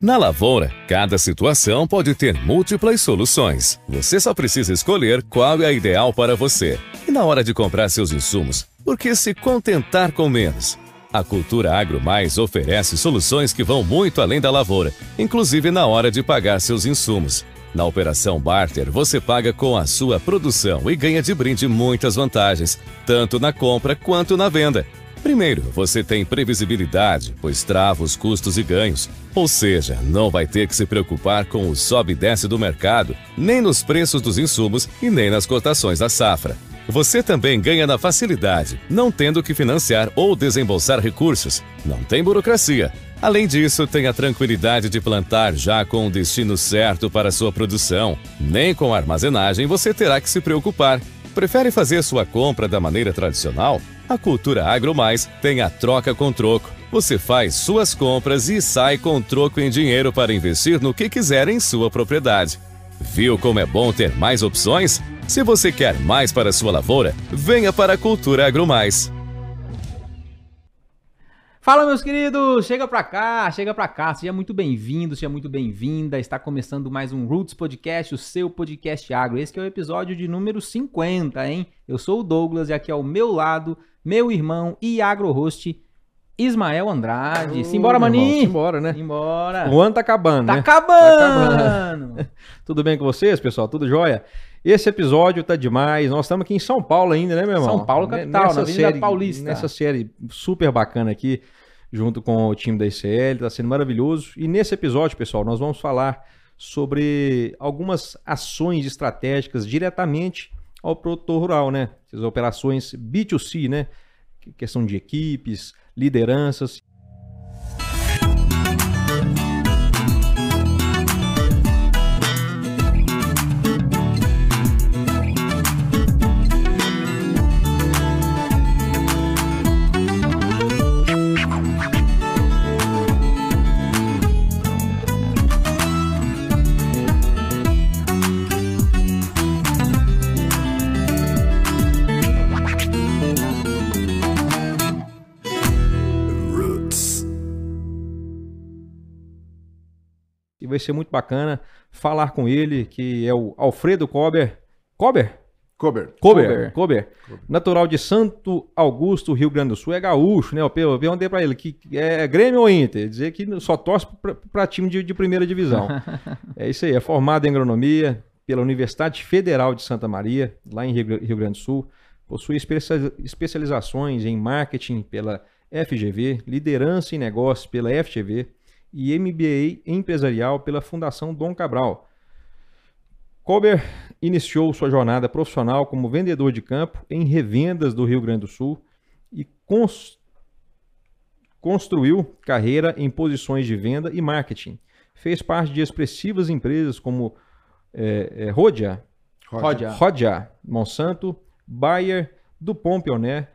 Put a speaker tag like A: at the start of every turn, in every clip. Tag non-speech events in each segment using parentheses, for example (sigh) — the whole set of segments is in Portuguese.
A: Na lavoura, cada situação pode ter múltiplas soluções. Você só precisa escolher qual é a ideal para você. E na hora de comprar seus insumos, por que se contentar com menos? A Cultura Agro Mais oferece soluções que vão muito além da lavoura, inclusive na hora de pagar seus insumos. Na operação Barter, você paga com a sua produção e ganha de brinde muitas vantagens, tanto na compra quanto na venda. Primeiro, você tem previsibilidade, pois trava os custos e ganhos. Ou seja, não vai ter que se preocupar com o sobe e desce do mercado, nem nos preços dos insumos e nem nas cotações da safra. Você também ganha na facilidade, não tendo que financiar ou desembolsar recursos. Não tem burocracia. Além disso, tem a tranquilidade de plantar já com o destino certo para sua produção. Nem com a armazenagem você terá que se preocupar. Prefere fazer sua compra da maneira tradicional? A Cultura Agro Mais tem a troca com troco. Você faz suas compras e sai com troco em dinheiro para investir no que quiser em sua propriedade. Viu como é bom ter mais opções? Se você quer mais para sua lavoura, venha para a Cultura Agro Mais.
B: Fala, meus queridos! Chega pra cá, chega pra cá. Seja muito bem-vindo, seja muito bem-vinda. Está começando mais um Roots Podcast, o seu podcast agro. Esse é o episódio de número 50, hein? Eu sou o Douglas e aqui ao meu lado, meu irmão e agro-host, Ismael Andrade. Simbora, maninho!
C: Simbora, né?
B: Simbora!
C: O ano tá acabando,
B: Tá
C: né?
B: acabando! (laughs)
C: Tudo bem com vocês, pessoal? Tudo jóia? Esse episódio tá demais. Nós estamos aqui em São Paulo ainda, né, meu irmão?
B: São Paulo, capital, na Avenida Paulista.
C: Nessa série super bacana aqui, junto com o time da ICL, tá sendo maravilhoso. E nesse episódio, pessoal, nós vamos falar sobre algumas ações estratégicas diretamente ao produtor rural, né? Essas operações B2C, né? Que- Questão de equipes, lideranças. Vai ser muito bacana falar com ele, que é o Alfredo Kober. Kober?
D: Cober.
C: Kober. Kober. Natural de Santo Augusto, Rio Grande do Sul. É gaúcho, né? Eu pe- eu perguntei pra ele que é Grêmio ou Inter? Dizer que só torce pra, pra time de, de primeira divisão. (laughs) é isso aí. É formado em agronomia pela Universidade Federal de Santa Maria, lá em Rio, Rio Grande do Sul. Possui especia- especializações em marketing pela FGV, liderança em negócios pela FGV e MBA empresarial pela Fundação Dom Cabral. Kober iniciou sua jornada profissional como vendedor de campo em revendas do Rio Grande do Sul e cons- construiu carreira em posições de venda e marketing. Fez parte de expressivas empresas como é, é, Rodia,
B: Rodia.
C: Rodia, Monsanto, Bayer, Dupont Pioneer,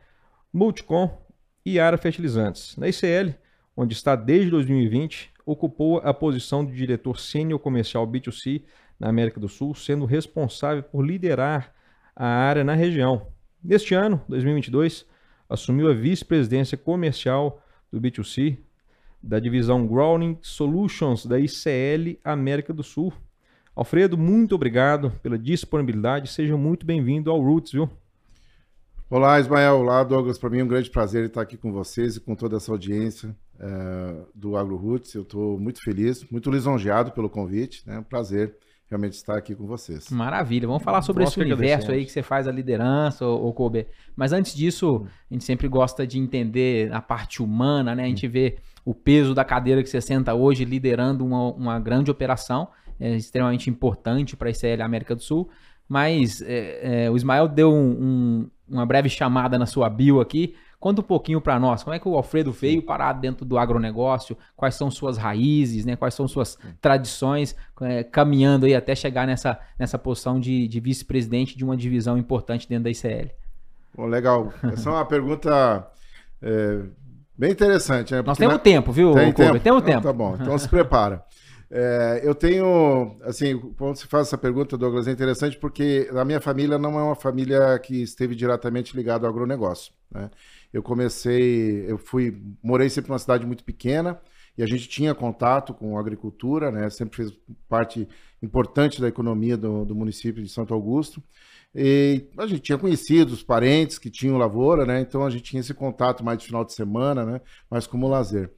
C: Multicom e Ara Fertilizantes. Na ICL, onde está desde 2020, ocupou a posição de diretor sênior comercial B2C na América do Sul, sendo responsável por liderar a área na região. Neste ano, 2022, assumiu a vice-presidência comercial do B2C da divisão Growing Solutions da ICL América do Sul. Alfredo, muito obrigado pela disponibilidade. Seja muito bem-vindo ao Roots, viu?
D: Olá, Ismael. Olá, Douglas. Para mim é um grande prazer estar aqui com vocês e com toda essa audiência eh, do Agro Roots. Eu estou muito feliz, muito lisonjeado pelo convite. É né? um prazer realmente estar aqui com vocês.
B: Maravilha. Vamos falar sobre esse universo aí que você faz a liderança, ô Kobe. Mas antes disso, a gente sempre gosta de entender a parte humana, né? A gente vê o peso da cadeira que você senta hoje liderando uma, uma grande operação, é extremamente importante para a ICL América do Sul. Mas é, é, o Ismael deu um- um- uma breve chamada na sua bio aqui. Conta um pouquinho para nós, como é que o Alfredo veio parar dentro do agronegócio, quais são suas raízes, né? quais são suas tradições, é, caminhando aí até chegar nessa, nessa posição de, de vice-presidente de uma divisão importante dentro da ICL.
D: Bom, legal. Essa é uma pergunta eh, bem interessante. Né?
B: Nós temos tempo, viu,
D: Tem
B: Kobe?
D: tempo?
B: Temos tempo.
D: Tá bom, então se prepara. É, eu tenho, assim, quando se faz essa pergunta, Douglas, é interessante porque a minha família não é uma família que esteve diretamente ligada ao agronegócio, né? Eu comecei, eu fui, morei sempre numa cidade muito pequena e a gente tinha contato com a agricultura, né? Sempre fez parte importante da economia do, do município de Santo Augusto. E a gente tinha conhecidos, parentes que tinham lavoura, né? Então a gente tinha esse contato mais de final de semana, né? Mais como lazer.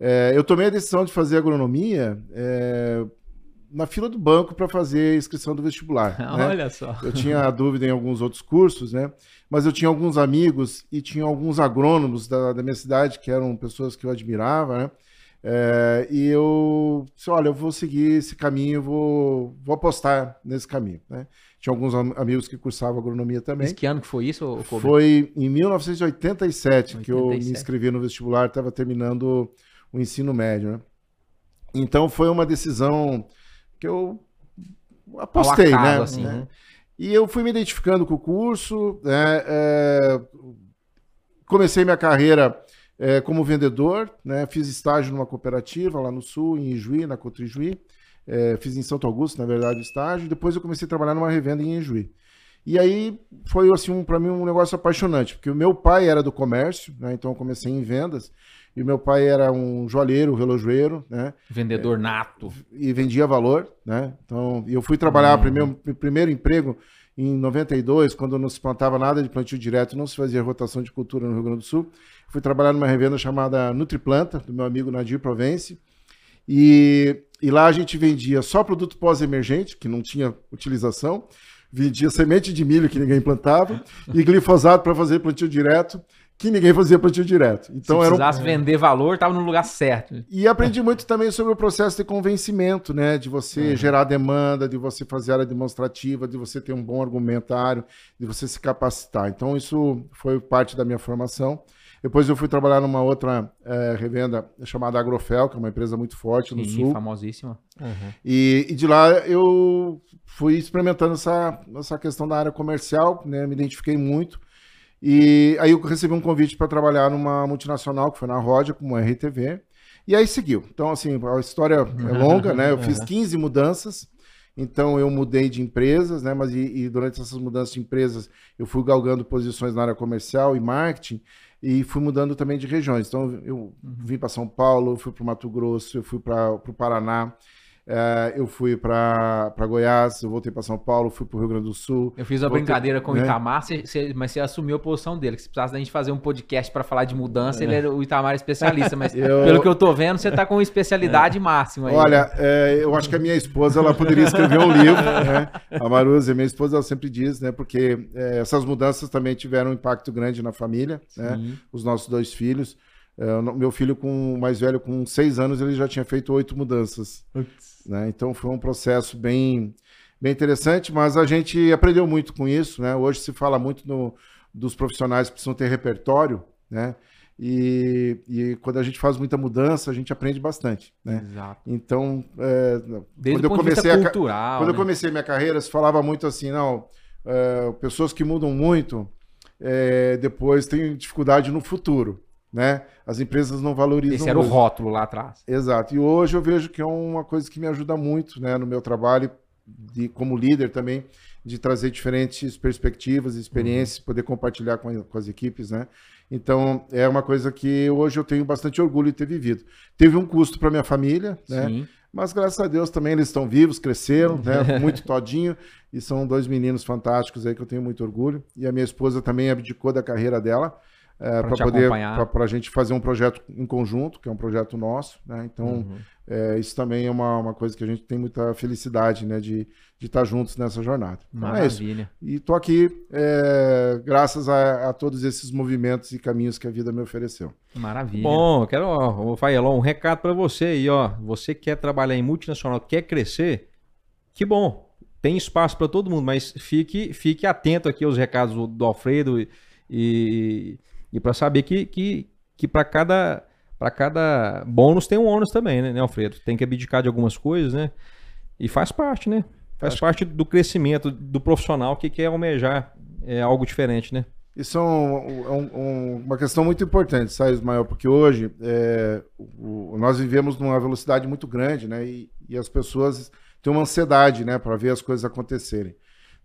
D: É, eu tomei a decisão de fazer agronomia é, na fila do banco para fazer a inscrição do vestibular. (laughs)
B: né? Olha só.
D: Eu tinha dúvida em alguns outros cursos, né? Mas eu tinha alguns amigos e tinha alguns agrônomos da, da minha cidade que eram pessoas que eu admirava, né? É, e eu disse, olha, eu vou seguir esse caminho, vou, vou apostar nesse caminho, né? Tinha alguns am amigos que cursavam agronomia também.
B: Mas que ano que foi isso? Kobe?
D: Foi em 1987 87. que eu me inscrevi no vestibular, estava terminando o ensino médio, né? Então foi uma decisão que eu apostei, acaso, né? Assim, né? E eu fui me identificando com o curso, né? É, comecei minha carreira é, como vendedor, né? Fiz estágio numa cooperativa lá no Sul, em Ijuí, na Cotrijuí. É, fiz em Santo Augusto, na verdade, o estágio. Depois eu comecei a trabalhar numa revenda em Ijuí. E aí foi assim um, para mim um negócio apaixonante, porque o meu pai era do comércio, né? Então eu comecei em vendas. E meu pai era um joalheiro, relojoeiro, né?
B: Vendedor nato.
D: E vendia valor, né? Então, eu fui trabalhar, hum. primeiro, primeiro emprego em 92, quando não se plantava nada de plantio direto, não se fazia rotação de cultura no Rio Grande do Sul. Fui trabalhar numa revenda chamada Nutriplanta, do meu amigo Nadir Provence. E, e lá a gente vendia só produto pós-emergente, que não tinha utilização, vendia semente de milho que ninguém plantava e glifosato para fazer plantio direto que ninguém fazia plantio direto. Então
B: Se precisasse era um... vender valor, estava no lugar certo.
D: E aprendi muito também sobre o processo de convencimento, né? De você uhum. gerar demanda, de você fazer área demonstrativa, de você ter um bom argumentário, de você se capacitar. Então isso foi parte da minha formação. Depois eu fui trabalhar numa outra é, revenda chamada Agrofel, que é uma empresa muito forte no Sim, Sul.
B: famosíssima.
D: Uhum. E, e, de lá eu fui experimentando essa, essa questão da área comercial, né? Me identifiquei muito. E aí eu recebi um convite para trabalhar numa multinacional, que foi na Rodia, como RTV. E aí seguiu. Então, assim, a história é longa, né? Eu (laughs) fiz 15 mudanças. Então, eu mudei de empresas, né? Mas e, e, durante essas mudanças de empresas, eu fui galgando posições na área comercial e marketing e fui mudando também de regiões. Então, eu vim para São Paulo, fui para o Mato Grosso, eu fui para o Paraná. É, eu fui para Goiás, eu voltei para São Paulo, fui para o Rio Grande do Sul.
B: Eu fiz a voltei, brincadeira com né? o Itamar, cê, cê, mas você assumiu a posição dele. Que se precisasse da gente fazer um podcast para falar de mudança, é. ele era o Itamar especialista. Mas (laughs) eu... pelo que eu tô vendo, você está com especialidade é. máxima. Aí,
D: Olha, é, eu acho que a minha esposa ela poderia escrever um livro. (laughs) Né? A Maruza, minha esposa, ela sempre diz, né? Porque é, essas mudanças também tiveram um impacto grande na família, né? Os nossos dois filhos. É, meu filho, com mais velho, com seis anos, ele já tinha feito oito mudanças. Né? Então foi um processo bem, bem interessante, mas a gente aprendeu muito com isso. Né? Hoje se fala muito no, dos profissionais que precisam ter repertório, né? E, e, quando a gente faz muita mudança, a gente aprende bastante, né?
B: Exato.
D: Então, é,
B: quando eu comecei a, cultural,
D: quando né? eu comecei minha carreira, se falava muito assim, não, é, pessoas que mudam muito, é, depois têm dificuldade no futuro né? As empresas não valorizam.
B: Esse era o rótulo lá atrás.
D: Exato. E hoje eu vejo que é uma coisa que me ajuda muito, né, no meu trabalho de como líder também, de trazer diferentes perspectivas, experiências, uhum. poder compartilhar com, com, as equipes, né? Então é uma coisa que hoje eu tenho bastante orgulho de ter vivido. Teve um custo para minha família, né? Sim. Mas graças a Deus também eles estão vivos, cresceram, né? (laughs) Muito todinho e são dois meninos fantásticos aí que eu tenho muito orgulho. E a minha esposa também abdicou da carreira dela é, para poder para a gente fazer um projeto em conjunto, que é um projeto nosso, né? Então uhum. é, isso também é uma, uma coisa que a gente tem muita felicidade, né? De, de estar juntos nessa jornada.
B: Então Maravilha.
D: É isso. E tô aqui é, graças a, a, todos esses movimentos e caminhos que a vida me ofereceu.
B: Maravilha.
C: Bom, quero, ó, Faelon, um recado para você aí, ó. Você quer trabalhar em multinacional, quer crescer, que bom. Tem espaço para todo mundo, mas fique, fique atento aqui aos recados do, do Alfredo e, e e para saber que, que, que para cada para cada bônus tem um ônus também, né, né, Alfredo? Tem que abdicar de algumas coisas, né? E faz parte, né? Faz Acho parte que... do crescimento do profissional que quer almejar é, algo diferente, né?
D: Isso é um, um, uma questão muito importante, sabe, Ismael? Porque hoje é, o, nós vivemos numa velocidade muito grande, né? E, e as pessoas têm uma ansiedade, né, para ver as coisas acontecerem.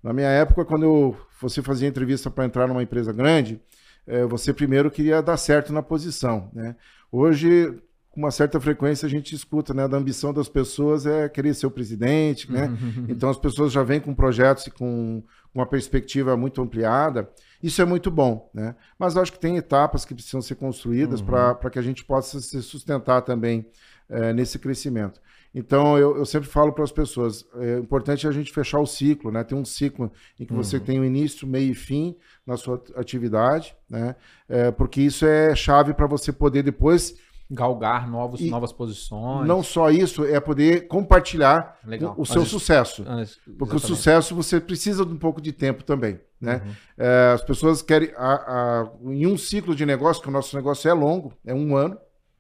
D: Na minha época, quando eu, você fazia entrevista para entrar numa empresa grande, é, você primeiro queria dar certo na posição. Né? Hoje, com uma certa frequência a gente escuta, né, da ambição das pessoas é querer ser o presidente, né? Então as pessoas já vêm com projetos e com uma perspectiva muito ampliada. Isso é muito bom, né? Mas acho que tem etapas que precisam ser construídas uhum. para que a gente possa se sustentar também é, nesse crescimento. Então, eu, eu sempre falo para as pessoas, é importante a gente fechar o ciclo, né? Tem um ciclo em que uhum. você tem o início, meio e fim na sua atividade, né? É, porque isso é chave para você poder depois
B: galgar novos, e novas posições.
D: Não só isso, é poder compartilhar Legal. o seu sucesso. Ah, porque o sucesso você precisa de um pouco de tempo também. Né? Uhum. É, as pessoas querem. A, a, em um ciclo de negócio, que o nosso negócio é longo, é um ano.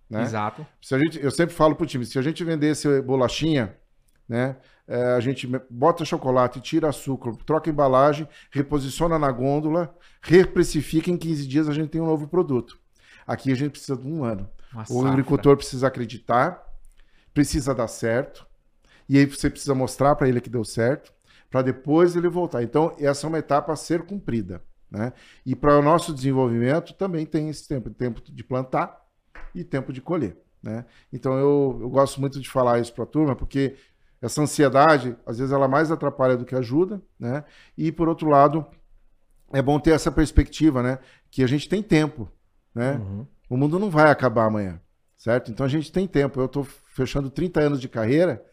D: Né?
B: Exato.
D: Se a gente, eu sempre falo para o time: se a gente vendesse bolachinha, né? É, a gente bota chocolate, tira açúcar, troca embalagem, reposiciona na gôndola, reprecifica em 15 dias a gente tem um novo produto. Aqui a gente precisa de um ano. Uma o safra. agricultor precisa acreditar, precisa dar certo, e aí você precisa mostrar para ele que deu certo, para depois ele voltar. Então, essa é uma etapa a ser cumprida. Né? E para o nosso desenvolvimento também tem esse tempo, tempo de plantar e tempo de colher. Né? Então eu, eu gosto muito de falar isso para a turma, porque essa ansiedade, às vezes, ela mais atrapalha do que ajuda, né? E por outro lado, é bom ter essa perspectiva, né? Que a gente tem tempo, né? Uhum. O mundo não vai acabar amanhã, certo? Então a gente tem tempo. Eu estou fechando 30 anos de carreira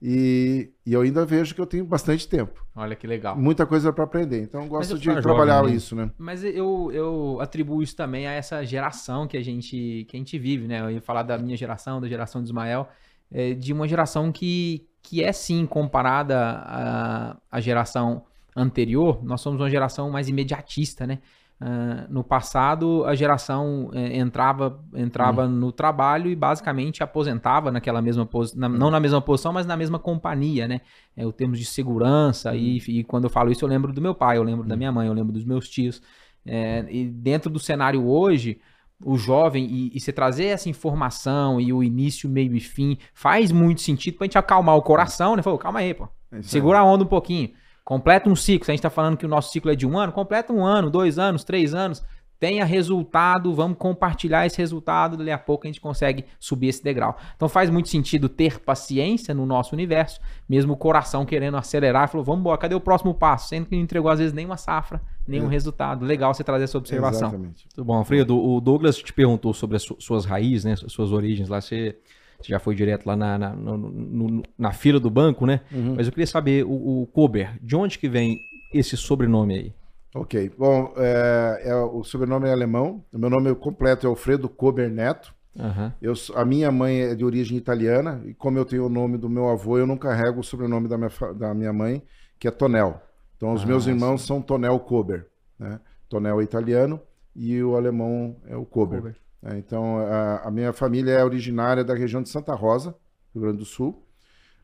D: e, e, eu ainda vejo que eu tenho bastante tempo.
B: Olha que legal.
D: Muita coisa para aprender. Então eu gosto de trabalhar jovem, né? isso, né?
B: Mas eu, eu atribuo isso também a essa geração que a gente, que a gente vive, né? Eu ia falar da minha geração, da geração do Ismael, é, de uma geração que, que é sim comparada à, à geração anterior. Nós somos uma geração mais imediatista, né? Uh, no passado, a geração uh, entrava, entrava uhum. no trabalho e basicamente aposentava naquela mesma posição, na, não na mesma posição, mas na mesma companhia, né? É, o termos de segurança, e, e, quando eu falo isso, eu lembro do meu pai, eu lembro da minha mãe, eu lembro dos meus tios. É, e dentro do cenário hoje, o jovem e, e você trazer essa informação e o início, meio e fim faz muito sentido pra gente acalmar o coração, né? Falou, calma aí, pô. É Segura a onda um pouquinho. Completa um ciclo. Se a gente está falando que o nosso ciclo é de um ano, completa um ano, dois anos, três anos. Tenha resultado, vamos compartilhar esse resultado. Dali a pouco a gente consegue subir esse degrau. Então faz muito sentido ter paciência no nosso universo, mesmo o coração querendo acelerar. Falou, vamos embora, cadê o próximo passo? Sendo que não entregou às vezes nenhuma safra, nenhum é. resultado. Legal você trazer essa observação.
C: Exatamente. Muito bom, Alfredo. O Douglas te perguntou sobre as suas raízes, né, suas origens lá. Você você já foi direto lá na, na, no, no, na fila do banco, né? Uhum. Mas eu queria saber, o, o Kober, de onde que vem esse sobrenome aí?
D: Ok. Bom, é, é, o sobrenome é alemão. O meu nome completo é Alfredo Kober Neto. Uhum. Eu, a minha mãe é de origem italiana e como eu tenho o nome do meu avô, eu não carrego o sobrenome da minha, da minha mãe, que é Tonel. Então, os ah, meus irmãos sim. são Tonel Kober. Né? Tonel é italiano e o alemão é o Kober. Kober. É, então, a, a, minha família é originária da região de Santa Rosa, Rio Grande do Sul.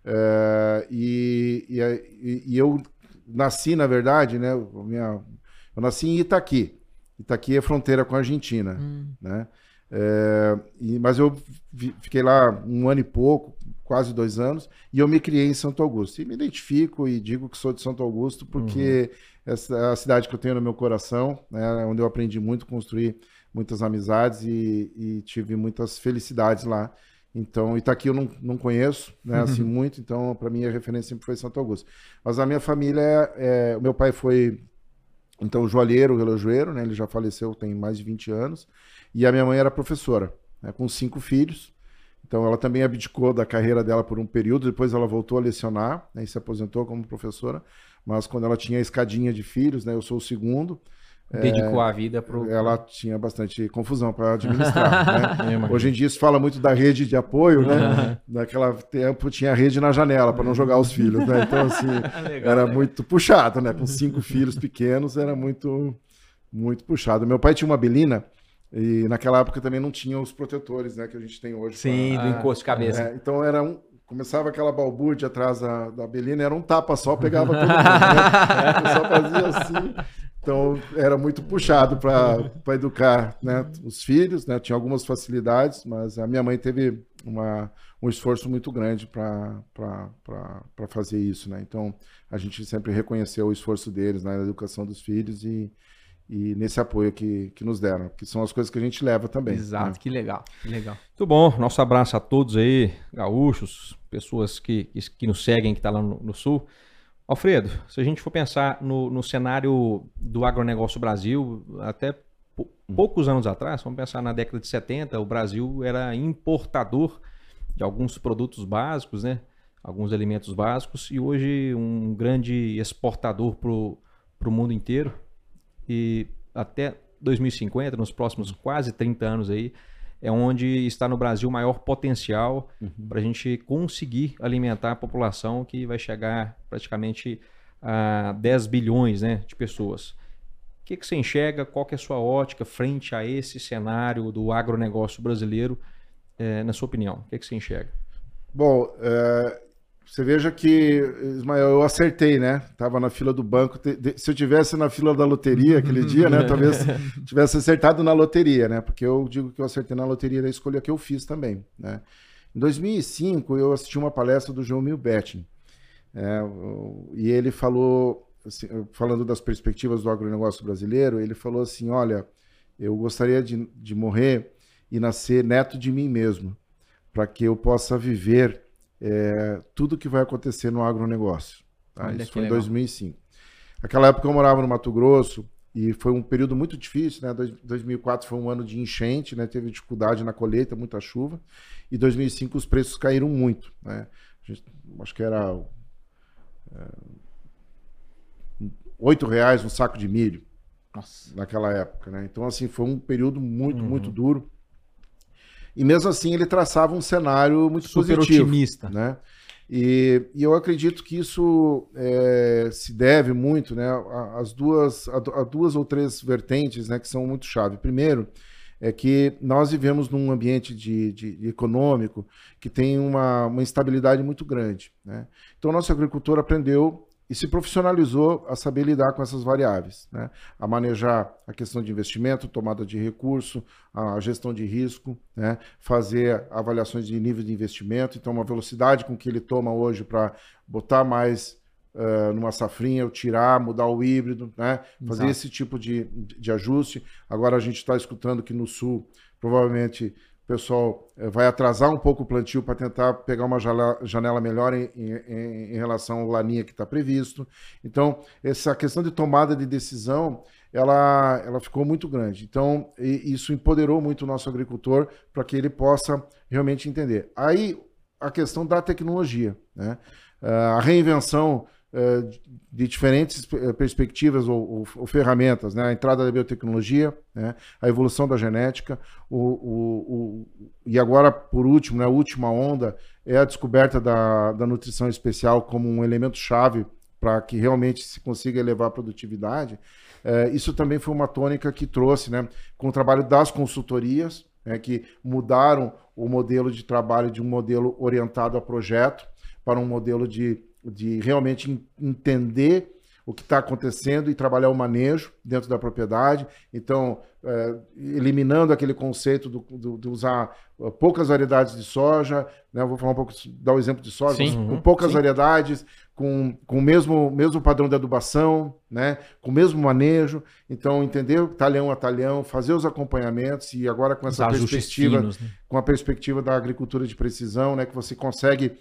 D: É, e, e, e, eu nasci, na verdade, né? Minha, eu nasci em Itaqui. Itaqui é fronteira com a Argentina, hum. né? É, e, mas eu vi, fiquei lá um ano e pouco, quase dois anos, e eu me criei em Santo Augusto. E me identifico e digo que sou de Santo Augusto porque uhum. essa é a cidade que eu tenho no meu coração, né, onde eu aprendi muito a construir muitas amizades e, e tive muitas felicidades lá. Então, Itaqui eu não, não conheço, né, assim, uhum. muito, então, para mim, a referência sempre foi Santo Augusto. Mas a minha família, é, é, o meu pai foi, então, joalheiro, relojoeiro, né, ele já faleceu tem mais de 20 anos, e a minha mãe era professora, né, com cinco filhos, então ela também abdicou da carreira dela por um período, depois ela voltou a lecionar, né, e se aposentou como professora, mas quando ela tinha a escadinha de filhos, né, eu sou o segundo,
B: Dedicou é, a vida para
D: Ela tinha bastante confusão para administrar. né? (laughs) Hoje em dia se fala muito da rede de apoio, né? Naquela tempo tinha rede na janela para não jogar os filhos, né? Então, assim, (laughs) Legal, era muito puxado, né? Com cinco filhos pequenos, era muito, muito puxado. Meu pai tinha uma belina. E naquela época também não tinha os protetores, né, que a gente tem hoje.
B: Sim, pra... do encosto de cabeça.
D: É, então era um, começava aquela balbúrdia atrás da, da Belina, era um tapa só, pegava todo mundo. Né? (laughs) Pessoal fazia assim. Então era muito puxado para educar né, os filhos, né? tinha algumas facilidades, mas a minha mãe teve uma, um esforço muito grande para fazer isso. Né? Então a gente sempre reconheceu o esforço deles na educação dos filhos e, e nesse apoio que, que nos deram, que são as coisas que a gente leva também.
B: Exato,
D: né?
B: que legal, que legal.
C: Muito bom, nosso abraço a todos aí, gaúchos, pessoas que, que, que nos seguem, que estão tá lá no, no, Sul. Alfredo, se a gente for pensar no, no cenário do agronegócio Brasil, até poucos anos atrás, vamos pensar na década de 70, o Brasil era importador de alguns produtos básicos, né? alguns alimentos básicos, e hoje um grande exportador para o mundo inteiro. E até 2050, nos próximos quase 30 anos aí, é onde está no Brasil o maior potencial uhum. para a gente conseguir alimentar a população que vai chegar praticamente a 10 bilhões né, de pessoas. O que, que você enxerga? Qual que é a sua ótica frente a esse cenário do agronegócio brasileiro, é, na sua opinião? O que, que você enxerga?
D: Bom, é, você veja que, Ismael, eu acertei, né? Tava na fila do banco. Se eu tivesse na fila da loteria aquele (laughs) dia, né? Talvez (laughs) tivesse acertado na loteria, né? Porque eu digo que eu acertei na loteria da escolha que eu fiz também, né? Em 2005, eu assisti uma palestra do João Milbetin. É, e ele falou, assim, falando das perspectivas do agronegócio brasileiro, ele falou assim: olha, eu gostaria de, de morrer e nascer neto de mim mesmo, para que eu possa viver é, tudo que vai acontecer no agronegócio. Tá? Isso foi em 2005. Naquela época eu morava no Mato Grosso e foi um período muito difícil, né? 2004 foi um ano de enchente, né? Teve dificuldade na colheita, muita chuva. E 2005 os preços caíram muito, né? Gente, acho que era é, oito reais um saco de milho Nossa. naquela época, né? Então assim foi um período muito uhum. muito duro. E mesmo assim ele traçava um cenário muito Super positivo, otimista. Né? E, e, eu acredito que isso é, se deve muito né, às duas, a, a, duas ou três vertentes né, que são muito chave. Primeiro, é que nós vivemos num ambiente de, de, econômico que tem uma, uma instabilidade muito grande. Né? Então, nosso agricultor aprendeu e se profissionalizou a saber lidar com essas variáveis, né? a manejar a questão de investimento, tomada de recurso, a gestão de risco, né? fazer avaliações de nível de investimento, então uma velocidade com que ele toma hoje para botar mais uh, numa safrinha, ou tirar, mudar o híbrido, né? fazer Exato. esse tipo de, de ajuste. Agora a gente está escutando que no Sul, provavelmente o pessoal eh, vai atrasar um pouco o plantio para tentar pegar uma janela melhor em, em, em relação ao laninha que está previsto. Então, essa questão de tomada de decisão, ela, ela ficou muito grande. Então, isso empoderou muito o nosso agricultor para que ele possa realmente entender. Aí, a questão da tecnologia. Né? Ah, a reinvenção de diferentes eh, perspectivas ou, ou, ou, ferramentas, né? a entrada da biotecnologia, né? a evolução da genética, o, o, e agora, por último, né? a última onda é a descoberta da, da nutrição especial como um elemento chave para que realmente se consiga elevar a produtividade. É, isso também foi uma tônica que trouxe, né, com o trabalho das consultorias, né, que mudaram o modelo de trabalho de um modelo orientado a projeto para um modelo de de realmente entender o que está acontecendo e trabalhar o manejo dentro da propriedade. Então, é, eliminando aquele conceito do, do, de usar uh, poucas variedades de soja, né? vou falar um pouco, dar o um exemplo de soja, Sim, com uhum, poucas sim. variedades, com, com o mesmo, mesmo padrão de adubação, né? com o mesmo manejo. Então, entender talhão a talhão, fazer os acompanhamentos e agora com essa perspectiva, finos, né? com a perspectiva da agricultura de precisão, né? que você consegue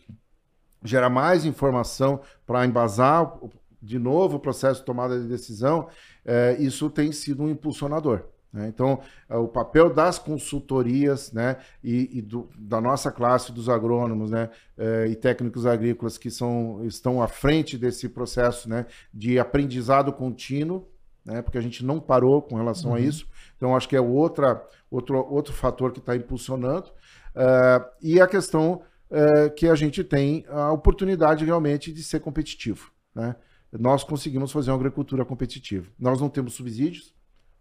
D: gerar mais informação para embasar de novo o processo de tomada de decisão, é, isso tem sido um impulsionador. Né? Então, é, o papel das consultorias né, e, e do, da nossa classe dos agrônomos né, é, e técnicos agrícolas que são, estão à frente desse processo né, de aprendizado contínuo, né, porque a gente não parou com relação uhum. a isso. Então, acho que é outra, outro, outro fator que está impulsionando. Uh, e a questão é, que a gente tem a oportunidade realmente de ser competitivo. Né? Nós conseguimos fazer uma agricultura competitiva. Nós não temos subsídios,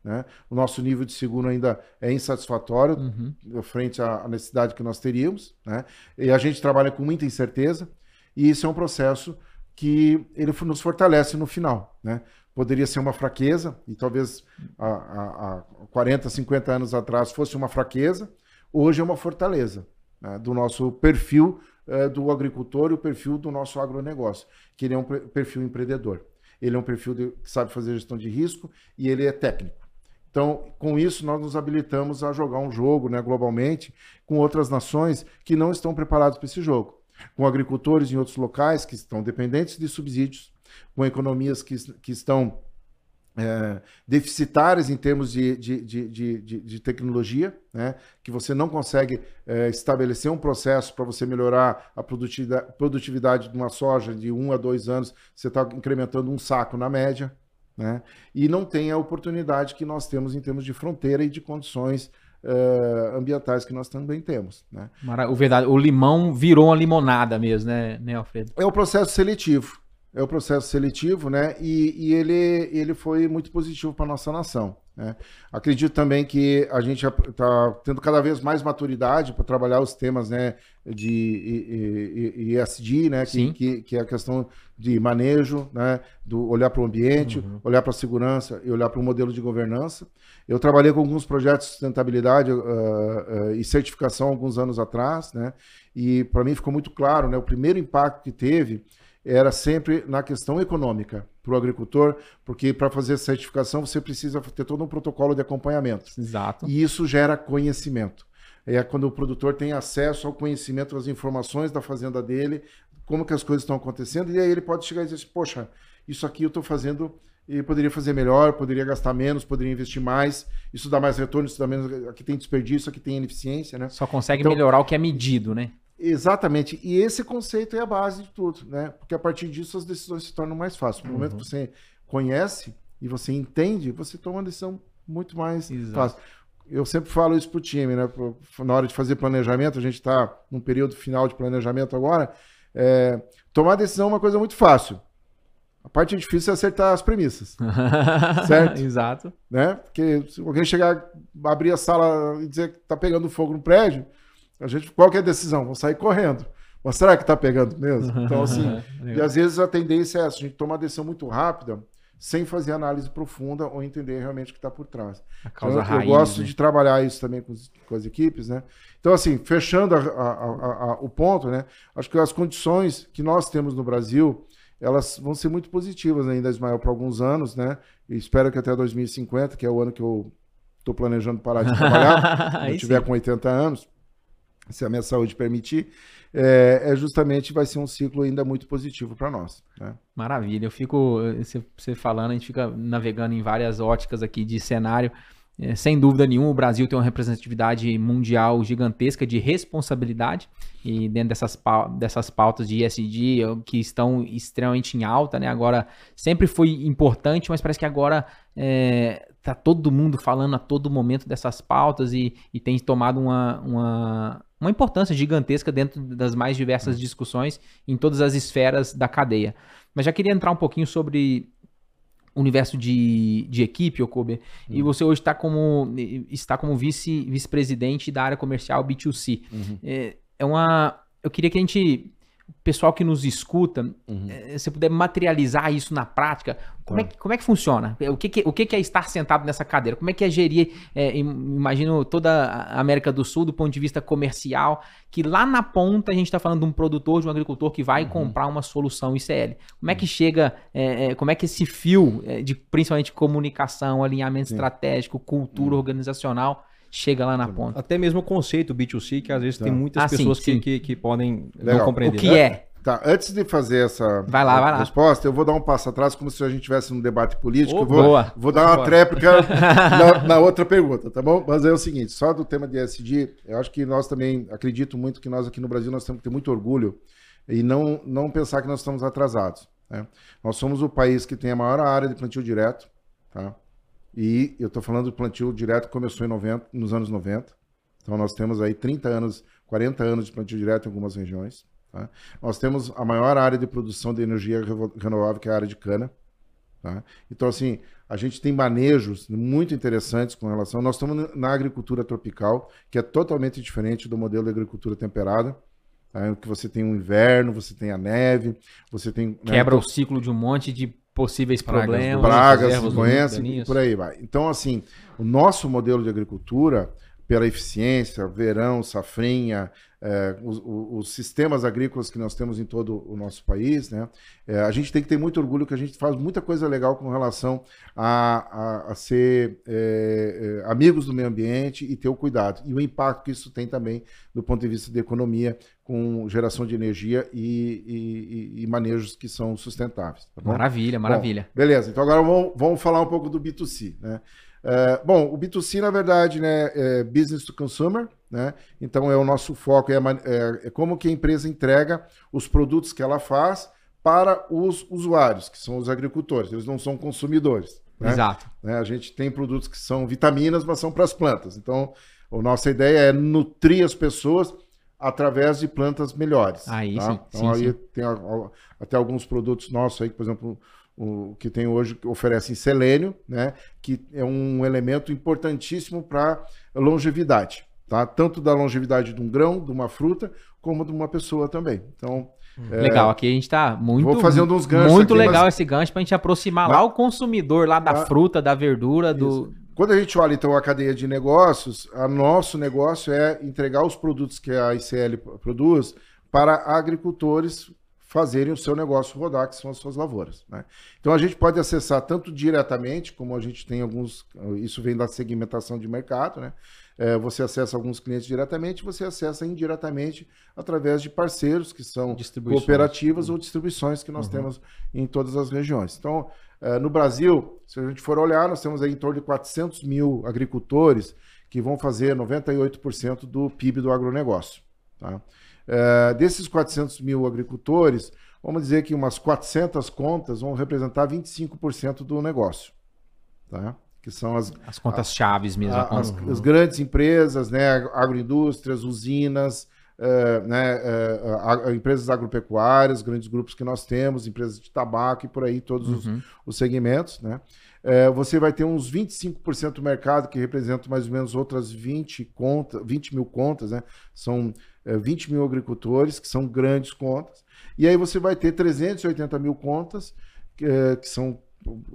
D: né? o nosso nível de seguro ainda é insatisfatório uhum. frente à necessidade que nós teríamos. Né? E a gente trabalha com muita incerteza, e isso é um processo que ele nos fortalece no final. Né? Poderia ser uma fraqueza, e talvez há, há 40, 50 anos atrás fosse uma fraqueza, hoje é uma fortaleza né, do nosso perfil é, do agricultor e o perfil do nosso agronegócio, que ele é um perfil empreendedor. Ele é um perfil de, que sabe fazer gestão de risco e ele é técnico. Então, com isso, nós nos habilitamos a jogar um jogo né, globalmente com outras nações que não estão preparadas para esse jogo. Com agricultores em outros locais que estão dependentes de subsídios, com economias que, que estão é, deficitárias em termos de, de, de, de, de tecnologia, né? que você não consegue é, estabelecer um processo para você melhorar a produtividade, produtividade de uma soja de um a dois anos, você está incrementando um saco na média, né? e não tem a oportunidade que nós temos em termos de fronteira e de condições uh, ambientais que nós também temos. Né?
B: O, verdade, o limão virou uma limonada mesmo, né, né Alfredo?
D: É o processo seletivo é o processo seletivo, né? E, e ele, ele foi muito positivo para a nossa nação. Né? Acredito também que a gente está tendo cada vez mais maturidade para trabalhar os temas né, de ESG, né? Que, que, que, é a questão de manejo, né? do olhar para o ambiente, uhum. olhar para a segurança e olhar para o modelo de governança. Eu trabalhei com alguns projetos de sustentabilidade uh, uh, e certificação alguns anos atrás, né? E para mim ficou muito claro, né? O primeiro impacto que teve era sempre na questão econômica para o agricultor, porque para fazer certificação você precisa ter todo um protocolo de acompanhamento.
B: Exato.
D: E isso gera conhecimento. É quando o produtor tem acesso ao conhecimento das informações da fazenda dele, como que as coisas estão acontecendo, e aí ele pode chegar e dizer assim, poxa, isso aqui eu estou fazendo e poderia fazer melhor, poderia gastar menos, poderia investir mais, isso dá mais retorno, isso dá menos, aqui tem desperdício, aqui tem ineficiência, né?
B: Só consegue então, melhorar o que é medido, né?
D: Exatamente. E esse conceito é a base de tudo, né? Porque a partir disso as decisões se tornam mais fáceis. No uhum. momento que você conhece e você entende, você toma uma decisão muito mais Exato. fácil. Eu sempre falo isso para o time, né? Na hora de fazer planejamento, a gente está num período final de planejamento agora. É, tomar decisão é uma coisa muito fácil. A parte difícil é acertar as premissas. (laughs) certo?
B: Exato.
D: Né? Porque se alguém chegar, abrir a sala e dizer que está pegando fogo no prédio, a gente, qual que é a decisão? Vou sair correndo. Mas será que está pegando mesmo? (laughs) Então, assim, e às vezes a tendência é essa, a gente toma uma decisão muito rápida, sem fazer análise profunda ou entender realmente o que está por trás. A causa então, raiz, eu gosto né? de trabalhar isso também com, com, as equipes, né? Então, assim, fechando a, a, a, o ponto, né? Acho que as condições que nós temos no Brasil, elas vão ser muito positivas ainda, Ismael, por alguns anos, né? E espero que até 2050, que é o ano que eu estou planejando parar de (laughs) trabalhar, quando eu tiver com 80 anos, se a minha saúde permitir, é, é, justamente vai ser um ciclo ainda muito positivo para nós. Né?
B: Maravilha, eu fico, você falando, a gente fica navegando em várias óticas aqui de cenário. É, sem dúvida nenhuma, o Brasil tem uma representatividade mundial gigantesca de responsabilidade e dentro dessas, dessas pautas de ESG que estão extremamente em alta, né? Agora, sempre foi importante, mas parece que agora é, tá todo mundo falando a todo momento dessas pautas e, e tem tomado uma, uma, uma importância gigantesca dentro das mais diversas discussões em todas as esferas da cadeia. Mas já queria entrar um pouquinho sobre o universo de, de equipe, Okobe, uhum. e você hoje está como, está como vice, vice-presidente da área comercial B2C. Uhum. É, é uma... Eu queria que a gente pessoal que nos escuta, uhum. Eh, se puder materializar isso na prática, como, é, que, como é que funciona? O que, que, o que, que é estar sentado nessa cadeira? Como é que é gerir, é, imagino, toda a América do Sul do ponto de vista comercial, que lá na ponta a gente está falando de um produtor, de um agricultor que vai uhum. comprar uma solução ICL. Como é que uhum. chega, é, como é que esse fio, de principalmente comunicação, alinhamento Sim. estratégico, cultura uhum. organizacional, chega lá na ponta.
C: Até mesmo o conceito B2C, que às vezes tá. tem muitas ah, pessoas sim, que, sim. Que, que, podem Legal. não compreender.
B: O que é?
D: Tá, antes de fazer essa
B: vai lá, vai lá.
D: resposta, eu vou dar um passo atrás, como se a gente tivesse um debate político. Oh, vou, boa. vou dar uma tréplica (laughs) na, na, outra pergunta, tá bom? Mas é o seguinte, só do tema de ESG, eu acho que nós também, acredito muito que nós aqui no Brasil, nós temos que ter muito orgulho e não, não pensar que nós estamos atrasados. Né? Nós somos o país que tem a maior área de plantio direto, tá? E eu estou falando do plantio direto que começou em 90, nos anos 90. Então nós temos aí 30 anos, 40 anos de plantio direto em algumas regiões. Tá? Nós temos a maior área de produção de energia renovável, que é a área de cana. Tá? Então, assim, a gente tem manejos muito interessantes com relação. Nós estamos na agricultura tropical, que é totalmente diferente do modelo de agricultura temperada. Tá? Que você tem o inverno, você tem a neve, você tem. Né,
B: Quebra né? o ciclo de um monte de possíveis pragas, problemas,
D: pragas, doenças, por aí vai. Então, assim, o nosso modelo de agricultura, pela eficiência, verão, safrinha, é, os, os, sistemas agrícolas que nós temos em todo o nosso país. Né? É, a gente tem que ter muito orgulho que a gente faz muita coisa legal com relação a, a, a ser é, é amigos do meio ambiente e ter o cuidado. E o impacto que isso tem também do ponto de vista da economia, com geração de energia e, e, e manejos que são sustentáveis.
B: Tá maravilha, maravilha. Bom,
D: beleza, então agora vamos, vamos falar um pouco do B2C. Né? É, bom, o B2C, na verdade, né, é business to consumer, né? Então é o nosso foco, é, é, é, como que a empresa entrega os produtos que ela faz para os usuários, que são os agricultores, eles não são consumidores. Né?
B: Exato.
D: Né? A gente tem produtos que são vitaminas, mas são para as plantas. Então, a nossa ideia é nutrir as pessoas através de plantas melhores.
B: Aí tá? sim.
D: Então
B: sim,
D: aí
B: sim.
D: tem até alguns produtos nossos aí, por exemplo, o que tem hoje que oferecem selênio, né, que é um elemento importantíssimo para longevidade, tá? Tanto da longevidade de um grão, de uma fruta, como de uma pessoa também. Então,
B: é, legal, aqui a gente está muito
D: Vou fazendo uns ganchos
B: muito aqui, legal mas... esse gancho para a gente aproximar mas... lá o consumidor lá da fruta, da verdura, do
D: quando a gente olha então a cadeia de negócios, a nosso negócio é entregar os produtos que a ICL produz para agricultores fazerem o seu negócio rodar, que são as suas lavouras. Né? Então a gente pode acessar tanto diretamente, como a gente tem alguns, isso vem da segmentação de mercado, né? É, você acessa alguns clientes diretamente, você acessa indiretamente através de parceiros que são cooperativas ou distribuições que nós uhum. temos em todas as regiões. Então, é, no Brasil, se a gente for olhar, nós temos aí em torno de 400 mil agricultores que vão fazer 98% do PIB do agronegócio. Tá? É, desses 400 mil agricultores, vamos dizer que umas 400 contas vão representar 25% do negócio. Tá? Que são as,
B: as contas chaves mesmo. A,
D: as, as, grandes empresas, né? agroindústrias, usinas, uh, né? Uh, empresas agropecuárias, grandes grupos que nós temos, empresas de tabaco e por aí todos uhum. os, os, segmentos. Né? Uh, você vai ter uns 25% do mercado, que representa mais ou menos outras 20, conta, 20 mil contas, né? são 20 é, mil agricultores, que são grandes contas, e aí você vai ter 380 mil contas, que, que são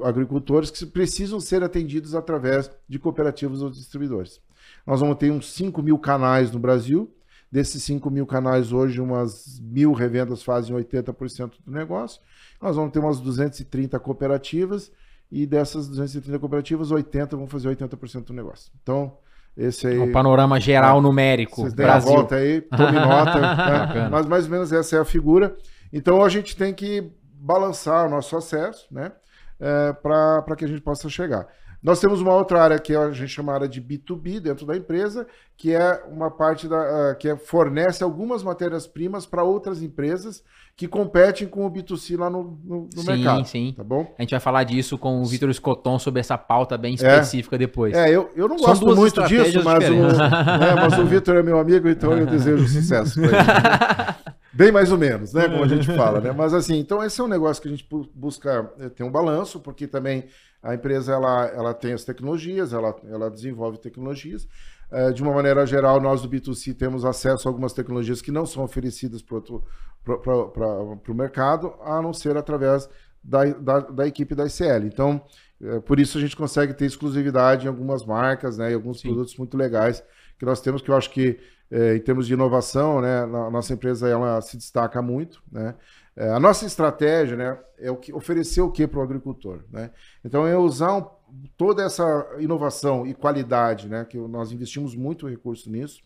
D: agricultores que precisam ser atendidos através de cooperativas ou distribuidores. Nós vamos ter uns 5 mil canais no Brasil. Desses 5 mil canais, hoje, umas mil revendas fazem 80% do negócio. Nós vamos ter umas 230 cooperativas e dessas 230 cooperativas, 80 vão fazer 80% do negócio. Então, esse aí.
B: O panorama geral numérico.
D: Vocês deem a volta aí, tome (laughs) nota. né? Mas mais ou menos essa é a figura. Então a gente tem que balançar o nosso acesso, né? É, para que a gente possa chegar. Nós temos uma outra área que a gente chama área de B2B dentro da empresa, que é uma parte da, uh, que é, fornece algumas matérias-primas para outras empresas que competem com o B2C lá no, no, no
B: sim,
D: mercado.
B: Sim, sim.
D: Tá bom?
B: A gente vai falar disso com o Vitor Escoton sobre essa pauta bem é. específica
D: é,
B: depois.
D: É, eu, eu não São gosto muito disso, mas o, é, mas o Vitor é meu amigo, então eu (laughs) desejo sucesso para ele. (laughs) Bem mais ou menos, né? Como a gente fala, né? Mas assim, então esse é um negócio que a gente busca eh, ter um balanço, porque também a empresa ela, ela tem as tecnologias, ela, ela desenvolve tecnologias. É, de uma maneira geral, nós do B2C temos acesso a algumas tecnologias que não são oferecidas para o mercado, a não ser através da, da, da, equipe da ICL. Então, é, por isso a gente consegue ter exclusividade em algumas marcas, né, e alguns Sim. produtos muito legais que nós temos, que eu acho que, é, em termos de inovação, né, a nossa empresa ela se destaca muito, né? É, a nossa estratégia né, é o que oferecer o que para o agricultor. Né? Então, é usar um, toda essa inovação e qualidade, né, que nós investimos muito recurso nisso,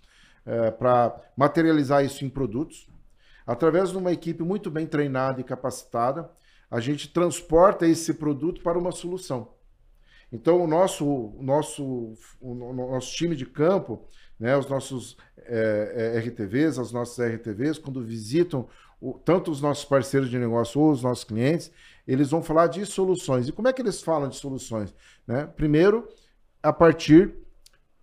D: é, para materializar isso em produtos. Através de uma equipe muito bem treinada e capacitada, a gente transporta esse produto para uma solução. Então, o nosso, nosso, o nosso time de campo, né, os nossos é, é RTVs, as nossas RTVs, quando visitam o, tanto os nossos parceiros de negócio ou os nossos clientes, eles vão falar de soluções. E como é que eles falam de soluções? Né? Primeiro, a partir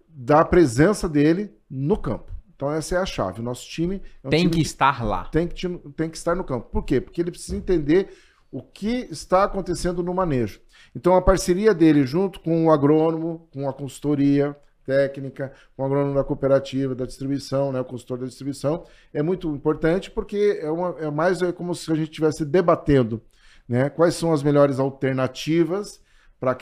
D: da presença dele no campo. Então essa é a chave. O nosso time
B: é um tem
D: time
B: que estar lá.
D: Tem que, tem que estar no campo. Por quê? Porque ele precisa entender o que está acontecendo no manejo. Então a parceria dele junto com o agrônomo, com a consultoria, técnica, o agrônomo da cooperativa, da distribuição, né, o consultor da distribuição, é muito importante porque é, uma, é mais é como se a gente estivesse debatendo né, quais são as melhores alternativas para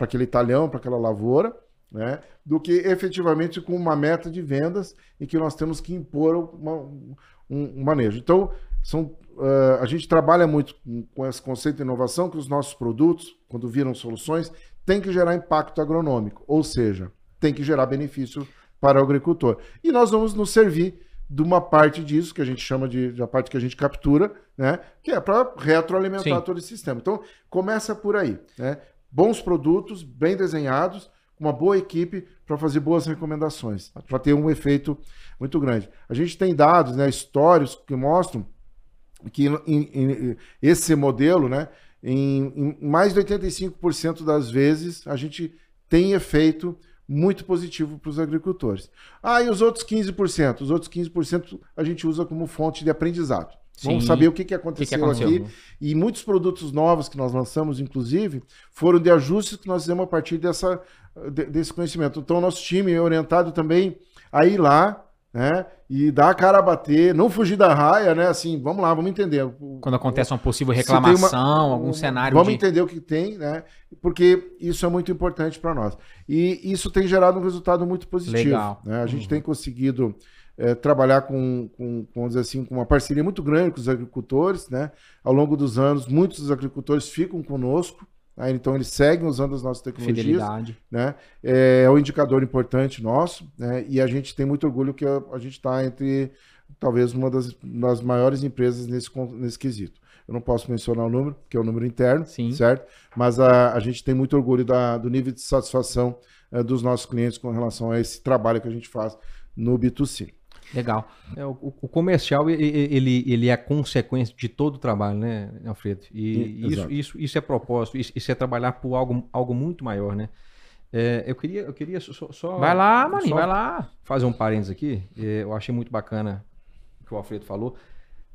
D: aquele talhão, para aquela lavoura, né, do que efetivamente com uma meta de vendas em que nós temos que impor uma, um, um, manejo. Então, são, uh, a gente trabalha muito com, esse conceito de inovação, que os nossos produtos, quando viram soluções, têm que gerar impacto agronômico, ou seja, tem que gerar benefício para o agricultor. E nós vamos nos servir de uma parte disso, que a gente chama de, de a parte que a gente captura, né? Que é para retroalimentar Sim. todo esse sistema. Então, começa por aí, né? Bons produtos, bem desenhados, uma boa equipe para fazer boas recomendações, para ter um efeito muito grande. A gente tem dados, né, históricos que mostram que em, em, esse modelo, né, em, em mais de 85% das vezes, a gente tem efeito muito positivo para os agricultores. Ah, e os outros 15%? Os outros 15% a gente usa como fonte de aprendizado. Sim. Vamos saber o que, que, aconteceu, que, que aconteceu aqui. E muitos produtos novos que nós lançamos, inclusive, foram de ajustes que nós fizemos a partir dessa, desse conhecimento. Então, nosso time é orientado também a ir lá né? E dar a cara a bater, não fugir da raia, né? Assim, vamos lá, vamos entender.
B: Quando acontece uma possível reclamação, uma, algum cenário.
D: Vamos de... entender o que tem, né? Porque isso é muito importante para nós. E isso tem gerado um resultado muito positivo. Legal. Né? A gente uhum. tem conseguido é, trabalhar com, com, vamos dizer assim, com uma parceria muito grande com os agricultores, né? Ao longo dos anos, muitos dos agricultores ficam conosco. Né? Então, eles seguem usando as nossas tecnologias. Fidelidade. Né? É, é um indicador importante nosso, né? e a gente tem muito orgulho que a, a gente está entre, talvez, uma das, das maiores empresas nesse, nesse quesito. Eu não posso mencionar o número, que é o número interno, Sim. certo? Mas a, a gente tem muito orgulho da, do nível de satisfação é, dos nossos clientes com relação a esse trabalho que a gente faz no B2C.
B: Legal.
C: É, o, o, comercial, ele, ele é a consequência de todo o trabalho, né, Alfredo? E isso, isso, isso é propósito, isso, isso, é trabalhar por algo, algo muito maior, né? É, eu queria, eu queria só, só
B: Vai lá, maninho, vai lá.
C: Fazer um parênteses aqui. É, eu achei muito bacana o que o Alfredo falou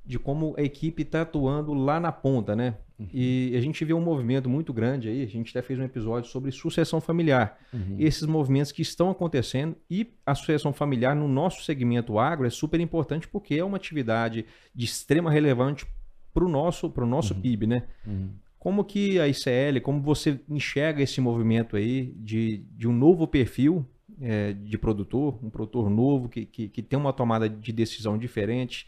C: de como a equipe está atuando lá na ponta, né? Uhum. E a gente vê um movimento muito grande aí. A gente até fez um episódio sobre sucessão familiar. Uhum. Esses movimentos que estão acontecendo e a sucessão familiar no nosso segmento agro é super importante porque é uma atividade de extrema relevante para o nosso, pro nosso uhum. PIB, né? Uhum. Como que a ICL, como você enxerga esse movimento aí de, de um novo perfil é, de produtor, um produtor novo que, que, que tem uma tomada de decisão diferente,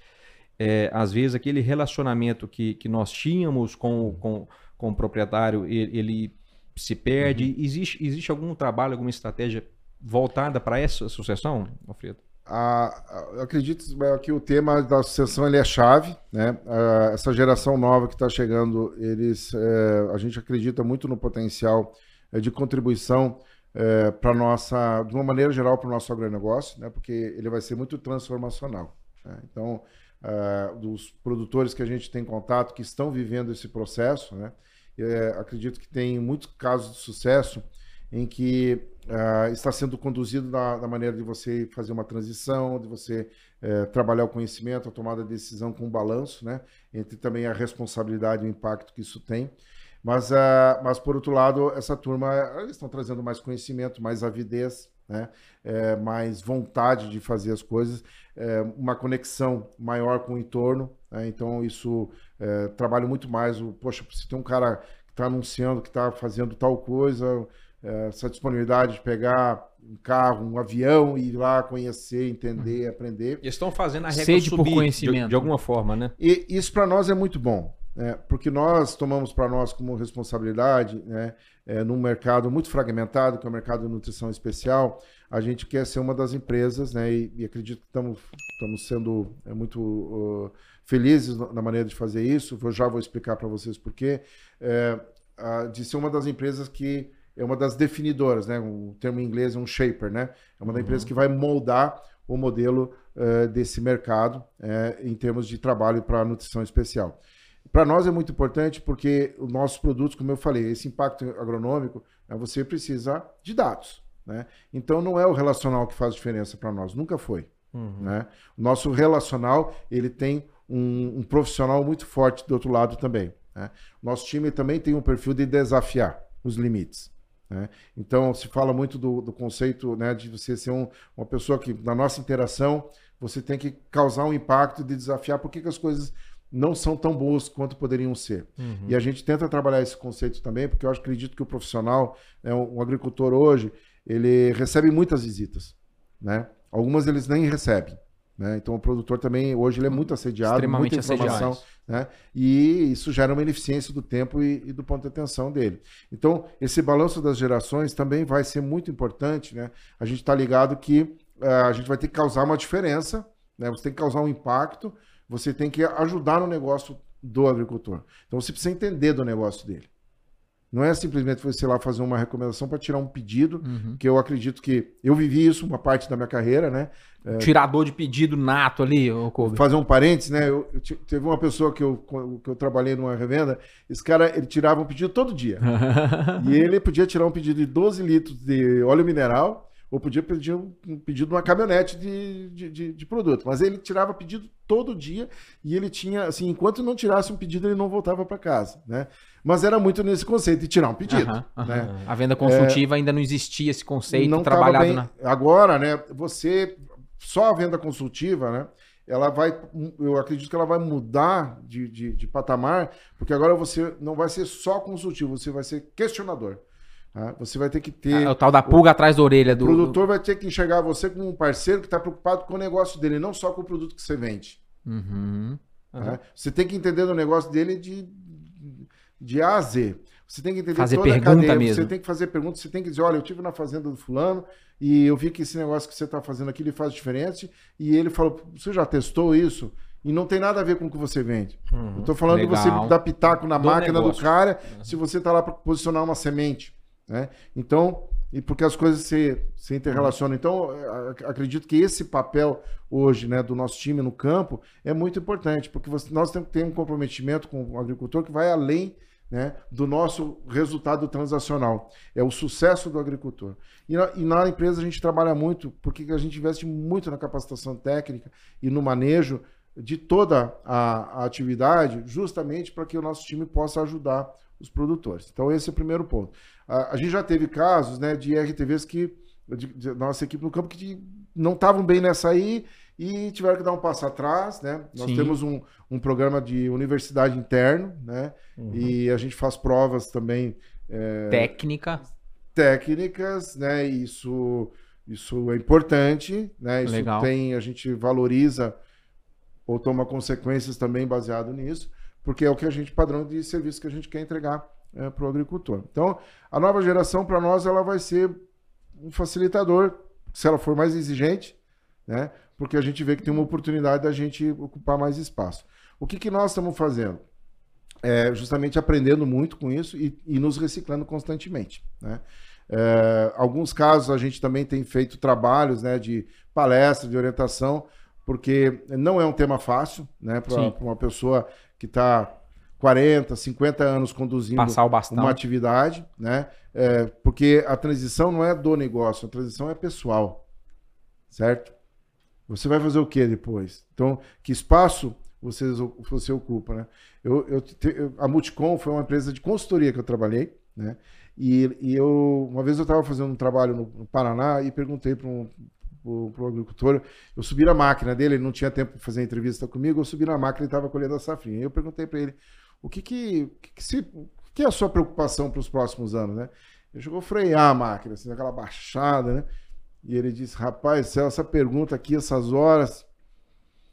C: é, às vezes aquele relacionamento que, que nós tínhamos com, com, com o proprietário, ele, ele se perde. Uhum. Existe, existe algum trabalho, alguma estratégia voltada para essa sucessão, Alfredo?
D: Ah, eu acredito que o tema da sucessão ele é chave, né? Ah, essa geração nova que está chegando, eles, é, a gente acredita muito no potencial é, de contribuição é, para nossa, de uma maneira geral, para o nosso agronegócio, né? Porque ele vai ser muito transformacional. Né? Então, uh, dos produtores que a gente tem contato que estão vivendo esse processo, né? É, acredito que tem muitos casos de sucesso em que uh, está sendo conduzido da, da, maneira de você fazer uma transição, de você uh, trabalhar o conhecimento, a tomada de decisão com um balanço, né? Entre também a responsabilidade e o impacto que isso tem. Mas, uh, mas por outro lado, essa turma, eles estão trazendo mais conhecimento, mais avidez, né? É, mais vontade de fazer as coisas, é, uma conexão maior com o entorno. Né? Então, isso é, trabalha muito mais. O, poxa, se tem um cara que está anunciando que está fazendo tal coisa, é, essa disponibilidade de pegar um carro, um avião e ir lá conhecer, entender, uhum. aprender.
C: E estão fazendo a regra Sede subir, por conhecimento. De, de alguma forma, né?
D: E isso para nós é muito bom. Né? porque nós tomamos para nós como responsabilidade, né, é, num mercado muito fragmentado, que é o mercado de nutrição especial, a gente quer ser uma das empresas, né, e, e acredito que estamos, sendo é, muito uh, felizes na maneira de fazer isso, eu já vou explicar para vocês por quê, é, de ser uma das empresas que é uma das definidoras, né, o termo em inglês é um shaper, né, é uma das uhum. empresas que vai moldar o modelo uh, desse mercado uh, em termos de trabalho para nutrição especial. Para nós é muito importante porque os nossos produtos, como eu falei, esse impacto agronômico, né, você precisa de dados. Né? Então não é o relacional que faz diferença para nós, nunca foi. Uhum. Né? O nosso relacional ele tem um, um, profissional muito forte do outro lado também. Né? Nosso time também tem um perfil de desafiar os limites. Né? Então se fala muito do, do conceito né, de você ser um, uma pessoa que na nossa interação você tem que causar um impacto de desafiar por que as coisas não são tão boas quanto poderiam ser. Uhum. E a gente tenta trabalhar esse conceito também, porque eu acredito que o profissional, né, um agricultor hoje, ele recebe muitas visitas, né? Algumas eles nem recebem. Né? Então o produtor também, hoje, ele é muito assediado, muita informação,
B: assediado.
D: né? e isso gera uma ineficiência do tempo e, e, do ponto de atenção dele. Então, esse balanço das gerações também vai ser muito importante. Né? A gente está ligado que uh, a gente vai ter que causar uma diferença, né? você tem que causar um impacto, você tem que ajudar no negócio do agricultor. Então, você precisa entender do negócio dele. Não é simplesmente você lá fazer uma recomendação para tirar um pedido, uhum. que eu acredito que eu vivi isso uma parte da minha carreira, né?
B: É, Tirador de pedido nato ali,
D: Kobe. Fazer um parênteses, né? Eu, eu, teve uma pessoa que eu, que eu trabalhei numa revenda, esse cara ele tirava um pedido todo dia. (laughs) e ele podia tirar um pedido de 12 litros de óleo mineral ou podia pedir um, pedido de uma caminhonete de, de, de, de, produto. Mas ele tirava pedido todo dia e ele tinha, assim, enquanto não tirasse um pedido, ele não voltava para casa, né? Mas era muito nesse conceito de tirar um pedido. Né?
B: A venda consultiva é, ainda não existia esse conceito não trabalhado bem, na...
D: Agora, né? Você só a venda consultiva, né? Ela vai, eu acredito que ela vai mudar de, de, de patamar, porque agora você não vai ser só consultivo, você vai ser questionador. Tá? Você vai ter que ter.
B: É o tal da pulga o, atrás da orelha do.
D: O produtor vai ter que enxergar você como um parceiro que está preocupado com o negócio dele, não só com o produto que você vende.
B: Uhum.
D: Tá? Você tem que entender o negócio dele de, de A a Z. Você tem que entender
B: fazer toda pergunta a cadeia.
D: Mesmo. Você tem que fazer perguntas, você tem que dizer, olha, eu tive na fazenda do fulano e eu vi que esse negócio que você está fazendo aqui ele faz diferença. E ele falou, você já testou isso? E não tem nada a ver com o que você vende. Uhum. Eu estou falando Legal. de você dar pitaco na do máquina negócio. do cara uhum. se você está lá para posicionar uma semente. Né? Então, e porque as coisas se, se interrelacionam. Então, acredito que esse papel hoje né, do nosso time no campo é muito importante, porque você, nós temos que ter um comprometimento com o agricultor que vai além né, do nosso resultado transacional. É o sucesso do agricultor. E na, e na, empresa a gente trabalha muito, porque a gente investe muito na capacitação técnica e no manejo de toda a, a atividade, justamente para que o nosso time possa ajudar os produtores. Então, esse é o primeiro ponto. A, a gente já teve casos né, de RTVs que, de, de nossa equipe no campo, que não estavam bem nessa aí e tiveram que dar um passo atrás, né? Nós Sim. temos um, um programa de universidade interno, né? Uhum. E a gente faz provas também...
B: É, Técnica.
D: Técnicas, né? Isso, isso é importante, né? Isso
B: Legal.
D: tem... A gente valoriza ou toma consequências também baseado nisso, porque é o que a gente, padrão de serviço que a gente quer entregar é, para o agricultor. Então, a nova geração, para nós, ela vai ser um facilitador, se ela for mais exigente, né? Porque a gente vê que tem uma oportunidade da gente ocupar mais espaço. O que, que nós estamos fazendo? É justamente aprendendo muito com isso e, e nos reciclando constantemente, né? É, alguns casos a gente também tem feito trabalhos né, de palestra, de orientação, porque não é um tema fácil né, para uma pessoa que está 40, 50 anos conduzindo uma atividade, né? É, porque a transição não é do negócio, a transição é pessoal, certo? Você vai fazer o que depois? Então, que espaço você, você ocupa, né? Eu, eu, a Multicom foi uma empresa de consultoria que eu trabalhei, né? E, e eu, uma vez eu estava fazendo um trabalho no, no Paraná e perguntei para um, pro, agricultor. Eu subi na máquina dele, ele não tinha tempo para fazer entrevista comigo, eu subi na máquina e estava colhendo a safrinha. Eu perguntei para ele, o que que, que, se, que é a sua preocupação para os próximos anos, né? Ele chegou a frear a máquina, assim, aquela baixada, né? E ele disse, rapaz, céu, essa pergunta aqui, essas horas...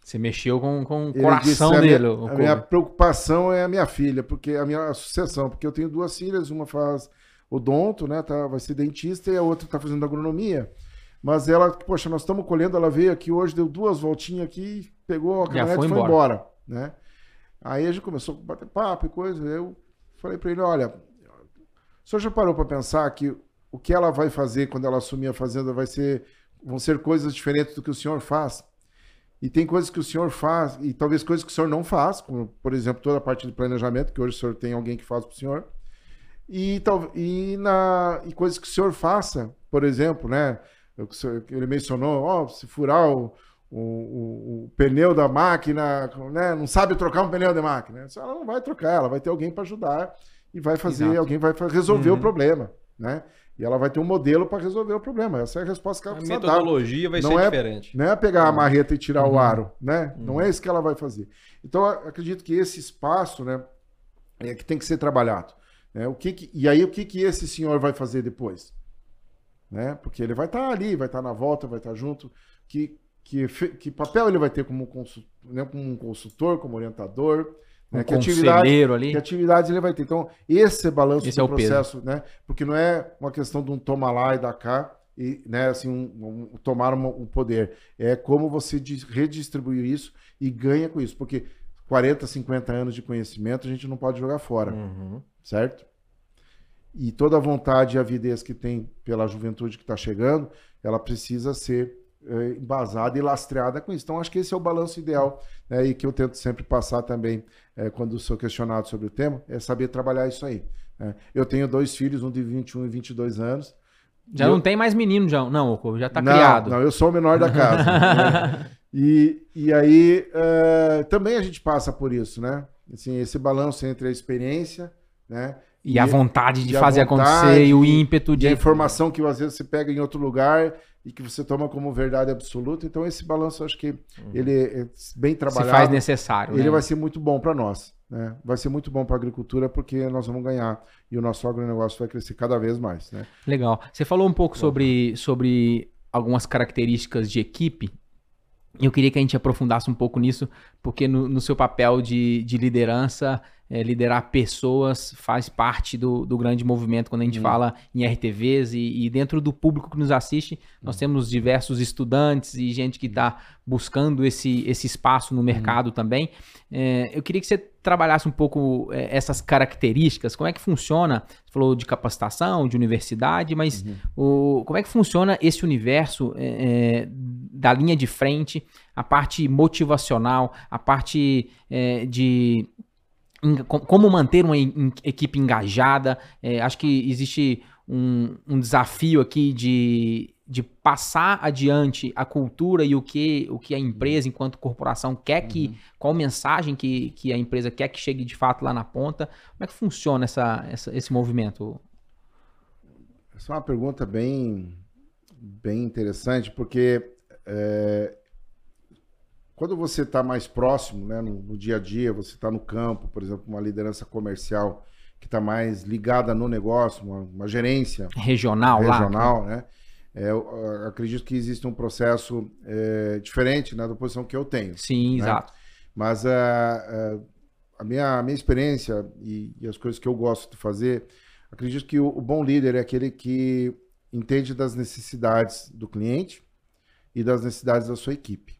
B: Você mexeu com, com o coração disse,
D: dele. A, minha, a minha preocupação é a minha filha, porque a minha sucessão, porque eu tenho duas filhas, uma faz odonto, né, tá, vai ser dentista, e a outra está fazendo agronomia. Mas ela, poxa, nós estamos colhendo, ela veio aqui hoje, deu duas voltinhas aqui, pegou a caminhonete e foi embora. embora, né? Aí a gente começou a bater papo e coisa. Eu falei para ele: olha, o senhor já parou para pensar que o que ela vai fazer quando ela assumir a fazenda vai ser, vão ser coisas diferentes do que o senhor faz? E tem coisas que o senhor faz, e talvez coisas que o senhor não faz, como, por exemplo, toda a parte de planejamento, que hoje o senhor tem alguém que faz para o senhor. E, e, na, e coisas que o senhor faça, por exemplo, né? Ele mencionou, ó, oh, se furar o, o, o, o, pneu da máquina, né? não sabe trocar um pneu de máquina. Ela não vai trocar, ela vai ter alguém para ajudar e vai fazer, Exato. alguém vai resolver uhum. o problema, né? E ela vai ter um modelo para resolver o problema. Essa é a resposta que ela a precisa
C: dar. A metodologia vai
D: não
C: ser
D: é,
C: diferente.
D: Não é pegar a uhum. marreta e tirar uhum. o aro, né? Uhum. Não é isso que ela vai fazer. Então, acredito que esse espaço, né, é que tem que ser trabalhado. Né? O que, que e aí, o que, que esse senhor vai fazer depois? Né? Porque ele vai estar ali, vai estar na volta, vai estar junto. Que, que, que papel ele vai ter como, consultor, né? como um consultor, como orientador?
B: Um
D: né? Que atividade,
B: ali.
D: que atividades ele vai ter. Então, esse balanço
B: Esse
D: do
B: é o peso.
D: processo, né? Porque não é uma questão de um toma lá e dá cá e, né, assim, um, um- tomar uma- um poder. É como você dis- redistribuir isso e ganha com isso. Porque 40, 50 anos de conhecimento a gente não pode jogar fora,
C: Uhum.
D: certo? E toda a vontade e avidez que tem pela juventude que está chegando, ela precisa ser eh, embasada e lastreada com isso. Então, acho que esse é o balanço ideal né, e que eu tento sempre passar também eh, quando sou questionado sobre o tema, é saber trabalhar isso aí. né? Eu tenho dois filhos, um de 21 e 22 anos.
B: Já não
D: eu-
B: tem mais menino, já. Não, já tá
D: não,
B: criado.
D: Não, eu sou o menor da casa. (laughs) né? e, e aí, eh, também a gente passa por isso, né? Assim, esse balanço entre a experiência, né?
B: E a vontade de
D: e
B: fazer
D: vontade,
B: acontecer e o
D: e-
B: ímpeto
D: E
B: de.
D: a informação que às vezes você pega em outro lugar e que você toma como verdade absoluta. Então, esse balanço, acho que ele é bem
B: se
D: trabalhado.
B: faz necessário.
D: ele
B: né?
D: vai ser muito bom para nós. Né? Vai ser muito bom para a agricultura porque nós vamos ganhar e o nosso agronegócio vai crescer cada vez mais. Né?
B: Legal. Você falou um pouco sobre, sobre algumas características de equipe. Eu queria que a gente aprofundasse um pouco nisso, porque no, no seu papel de, de liderança, é, liderar pessoas faz parte do, do grande movimento quando a gente fala em RTVs e, e dentro do público que nos assiste, nós temos diversos estudantes e gente que está buscando esse, esse espaço no mercado também. É, eu queria que você trabalhasse um pouco é, essas características, como é que funciona? Você falou de capacitação, de universidade, mas o, como é que funciona esse universo é, é, da linha de frente, a parte motivacional, a parte é, de como manter uma equipe engajada. É, acho que existe um, um desafio aqui de, de passar adiante a cultura e o que, o que a empresa, enquanto corporação, quer que. Qual mensagem que, que a empresa quer que chegue de fato lá na ponta. Como é que funciona essa, essa- esse movimento?
D: Essa é uma pergunta bem, bem interessante, porque é, quando você está mais próximo, né, no, no dia a dia, você está no campo, por exemplo, uma liderança comercial que está mais ligada no negócio, uma, uma gerência
B: Regional, lá?
D: regional, né? É, acredito que existe um processo é, diferente né, da posição que eu tenho.
B: Sim, exato.
D: Mas ah, ah, a, minha, a minha experiência e, e as coisas que eu gosto de fazer, acredito que o, o bom líder é aquele que entende das necessidades do cliente e das necessidades da sua equipe,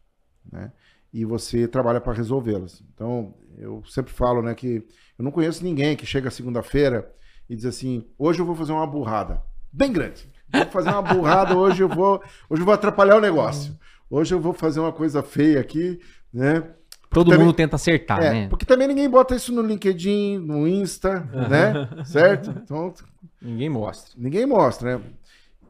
D: né? E você trabalha para resolvê-las. Então, eu sempre falo, né, que eu não conheço ninguém que chega segunda-feira e diz assim: hoje eu vou fazer uma burrada bem grande. Vou fazer uma burrada hoje, eu vou, hoje eu vou atrapalhar o negócio. Hoje eu vou fazer uma coisa feia aqui, né?
B: Todo
D: Também-
B: mundo tenta acertar,
D: É,
B: né?
D: porque também ninguém bota isso no LinkedIn, no Insta, né? Certo? Então,
C: Ninguém mostra.
D: ninguém mostra, né?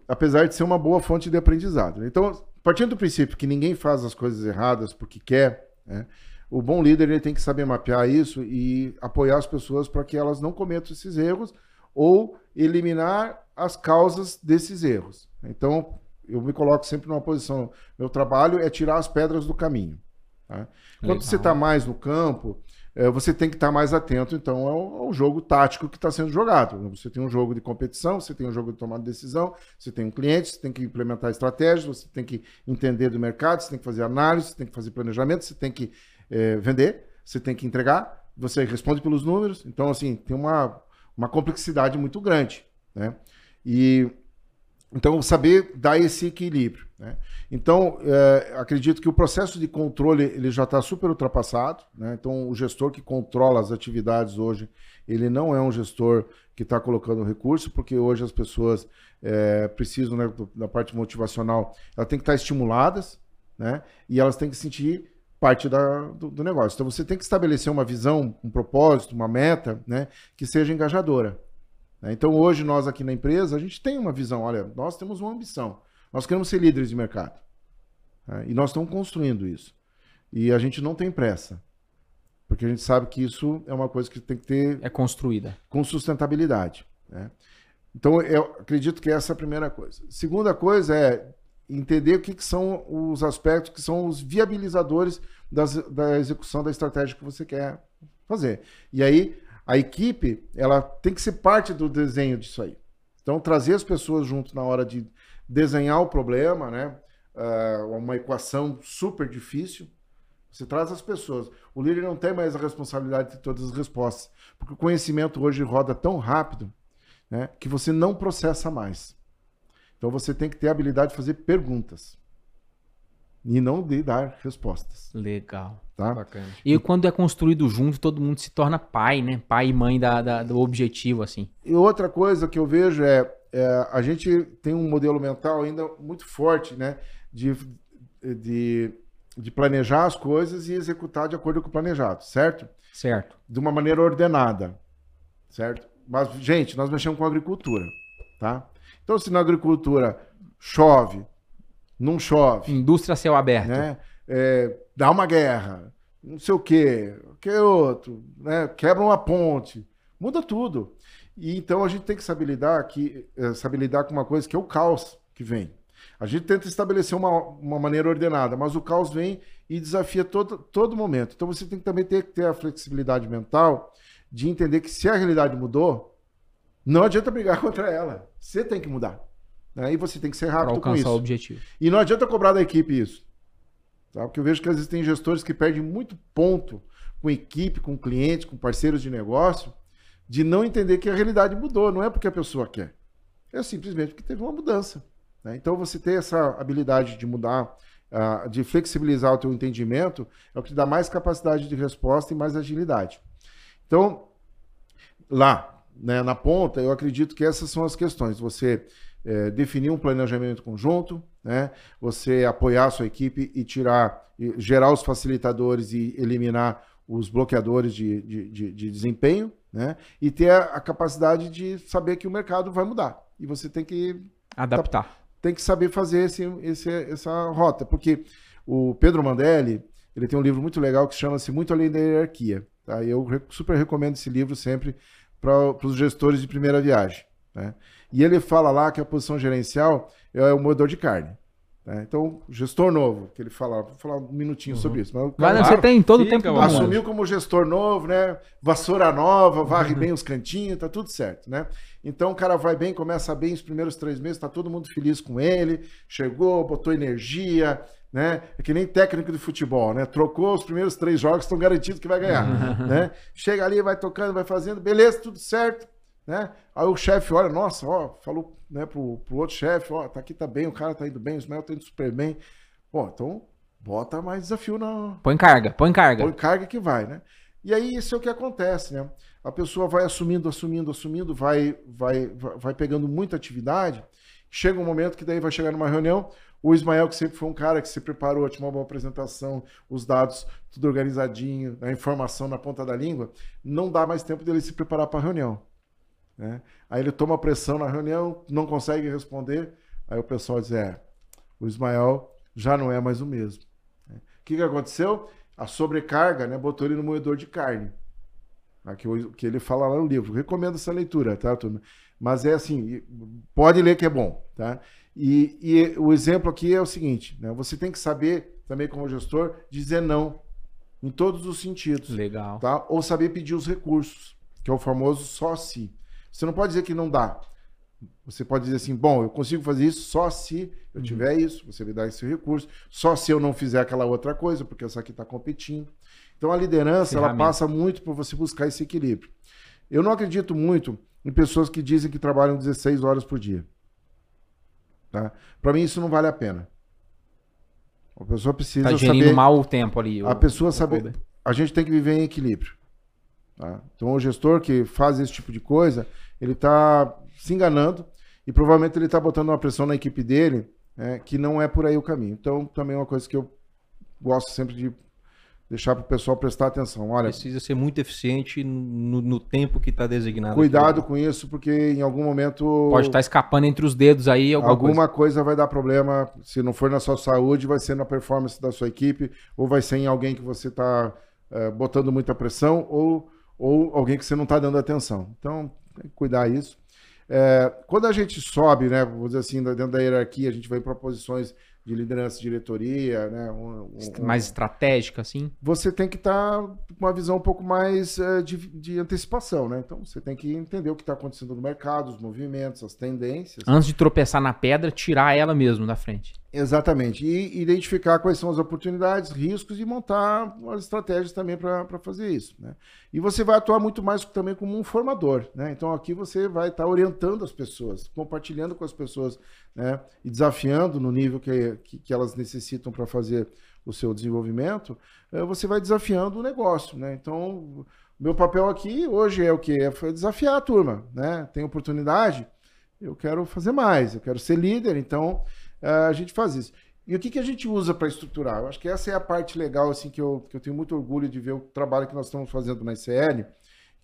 D: Apesar de ser uma boa fonte de aprendizado. Então, partindo do princípio que ninguém faz as coisas erradas porque quer, né? O bom líder ele tem que saber mapear isso e apoiar as pessoas para que elas não cometam esses erros ou eliminar as causas desses erros. Então, eu me coloco sempre numa posição. Meu trabalho é tirar as pedras do caminho. tá? Quando
B: Legal.
D: você está mais no campo, eh, você tem que estar mais atento, então, ao, ao jogo tático que está sendo jogado. Você tem um jogo de competição, você tem um jogo de tomada de decisão, você tem um cliente, você tem que implementar estratégias, você tem que entender do mercado, você tem que fazer análise, você tem que fazer planejamento, você tem que eh, vender, você tem que entregar, você responde pelos números. Então, assim, tem uma, uma complexidade muito grande, né? E então, saber dar esse equilíbrio. Né? Então, eh, acredito que o processo de controle ele já está super ultrapassado. Né? Então, o gestor que controla as atividades hoje, ele não é um gestor que está colocando recurso, porque hoje as pessoas eh, precisam, né, da parte motivacional, elas têm que estar estimuladas né? e elas têm que sentir parte da- do, do negócio. Então, você tem que estabelecer uma visão, um propósito, uma meta né, que seja engajadora. Né? Então, hoje, nós aqui na empresa, a gente tem uma visão. Olha, nós temos uma ambição. Nós queremos ser líderes de mercado. né? E nós estamos construindo isso. E a gente não tem pressa. Porque a gente sabe que isso é uma coisa que tem que ter
B: É construída.
D: com sustentabilidade. né? Então, eu acredito que essa é a primeira coisa. Segunda coisa é entender o que, que são os aspectos que são os viabilizadores das- da execução da estratégia que você quer fazer. E aí, a equipe, ela tem que ser parte do desenho disso aí. Então, trazer as pessoas junto na hora de desenhar o problema, né? Uh, uma equação super difícil. Você traz as pessoas. O líder não tem mais a responsabilidade de todas as respostas, porque o conhecimento hoje roda tão rápido né, que você não processa mais. Então você tem que ter a habilidade de fazer perguntas e não de dar respostas.
B: Legal.
D: Tá?
B: Bacana. E quando é construído junto, todo mundo se torna pai, né? Pai e mãe da, da do objetivo, assim.
D: E outra coisa que eu vejo é, é, a gente tem um modelo mental ainda muito forte, né? De, de, de planejar as coisas e executar de acordo com o planejado, certo?
B: Certo.
D: De uma maneira ordenada, certo? Mas, gente, nós mexemos com agricultura, tá? Então, se na agricultura chove, não chove.
B: Indústria céu aberto.
D: Né? É, dá uma guerra, não sei o quê, que outro, né? quebra uma ponte, muda tudo. E então a gente tem que saber lidar, que, é, saber lidar com uma coisa que é o caos que vem. A gente tenta estabelecer uma, uma maneira ordenada, mas o caos vem e desafia todo, todo momento. Então você tem que também ter que ter a flexibilidade mental de entender que se a realidade mudou, não adianta brigar (laughs) contra ela. Você tem que mudar. Né? E você tem que ser rápido com isso.
B: o objetivo.
D: E não adianta cobrar da equipe isso. Tá? Porque eu vejo que às vezes tem gestores que perdem muito ponto com equipe, com clientes, com parceiros de negócio, de não entender que a realidade mudou. Não é porque a pessoa quer. É simplesmente porque teve uma mudança. Né? Então você ter essa habilidade de mudar, uh, de flexibilizar o teu entendimento, é o que te dá mais capacidade de resposta e mais agilidade. Então, lá, né, na ponta, eu acredito que essas são as questões. Você é, definir um planejamento conjunto, né? Você apoiar a sua equipe e tirar, e gerar os facilitadores e eliminar os bloqueadores de, de, de, de desempenho, né? E ter a, a, capacidade de saber que o mercado vai mudar. E você tem que
B: adaptar.
D: Tem que saber fazer esse, esse, essa rota, porque o Pedro Mandelli ele tem um livro muito legal que chama-se Muito Além da Hierarquia. Tá? Eu super recomendo esse livro sempre para os gestores de primeira viagem. Né? E ele fala lá que a posição gerencial é o moedor de carne. Né? Então, gestor novo, que ele fala, vou falar um minutinho uhum. sobre isso.
B: Mas, claro, você tem todo o tempo
D: do Assumiu como gestor novo, né? Vassoura nova, varre uhum. bem os cantinhos, tá tudo certo, né? Então o cara vai bem, começa bem os primeiros três meses, tá todo mundo feliz com ele, chegou, botou energia, né? É que nem técnico de futebol, né? Trocou os primeiros três jogos, estão garantidos que vai ganhar, uhum. né? Chega ali, vai tocando, vai fazendo, beleza, tudo certo. Né? Aí o chefe olha, nossa, ó, falou né, pro, pro outro chefe, ó, tá aqui, tá bem, o cara tá indo bem, o Ismael tá indo super bem. Bom, então bota mais desafio na.
B: Põe carga, põe carga.
D: Põe carga que vai, né? E aí isso é o que acontece, né? A pessoa vai assumindo, assumindo, assumindo, vai, vai, vai pegando muita atividade. Chega um momento que daí vai chegar numa reunião, o Ismael, que sempre foi um cara que se preparou, tinha uma boa apresentação, os dados tudo organizadinho, a informação na ponta da língua, não dá mais tempo dele se preparar para a reunião. Né? Aí ele toma pressão na reunião, não consegue responder. Aí o pessoal diz: é, o Ismael já não é mais o mesmo. Né? O que, que aconteceu? A sobrecarga né, botou ele no moedor de carne. Aqui, que ele fala lá no livro. recomendo essa leitura, tá, turma? Mas é assim, pode ler que é bom, tá? E, e o exemplo aqui é o seguinte, né? Você tem que saber, também como gestor, dizer não em todos os sentidos.
B: Legal.
D: Tá? Ou saber pedir os recursos, que é o famoso só se. Você não pode dizer que não dá. Você pode dizer assim, bom, eu consigo fazer isso só se eu uhum. tiver isso, você me dá esse recurso, só se eu não fizer aquela outra coisa, porque essa aqui está competindo. Então a liderança, ela passa muito por você buscar esse equilíbrio. Eu não acredito muito em pessoas que dizem que trabalham 16 horas por dia. Tá? Para mim isso não vale a pena. A pessoa precisa tá saber
B: mal o tempo ali.
D: A pessoa saber, a gente tem que viver em equilíbrio. Tá? Então, o gestor que faz esse tipo de coisa, ele está se enganando e provavelmente ele está botando uma pressão na equipe dele né, que não é por aí o caminho. Então, também é uma coisa que eu gosto sempre de deixar para o pessoal prestar atenção. Olha,
C: precisa ser muito eficiente no, no tempo que está designado.
D: Cuidado aqui. com isso, porque em algum momento
B: pode estar tá escapando entre os dedos aí
D: alguma, alguma coisa. coisa. vai dar problema. Se não for na sua saúde, vai ser na performance da sua equipe ou vai ser em alguém que você está eh, botando muita pressão ou ou alguém que você não está dando atenção. Então, tem que cuidar isso. É, quando a gente sobe, né, vamos dizer assim, dentro da hierarquia, a gente vai para posições de liderança de diretoria, né? Um,
B: um, mais estratégica, assim?
D: Você tem que estar tá com uma visão um pouco mais uh, de, de, antecipação, né? Então você tem que entender o que está acontecendo no mercado, os movimentos, as tendências.
B: Antes de tropeçar na pedra, tirar ela mesmo da frente.
D: Exatamente. E identificar quais são as oportunidades, riscos e montar as estratégias também para fazer isso. Né? E você vai atuar muito mais também como um formador. Né? Então aqui você vai estar tá orientando as pessoas, compartilhando com as pessoas né? e desafiando no nível que, que, que elas necessitam para fazer o seu desenvolvimento, eh, você vai desafiando o negócio. Né? Então, meu papel aqui hoje é o que? É desafiar a turma. Né? Tem oportunidade, eu quero fazer mais, eu quero ser líder, então a gente faz isso. E o que, que a gente usa para estruturar? Eu acho que essa é a parte legal, assim, que eu, que eu tenho muito orgulho de ver o trabalho que nós estamos fazendo na ICL,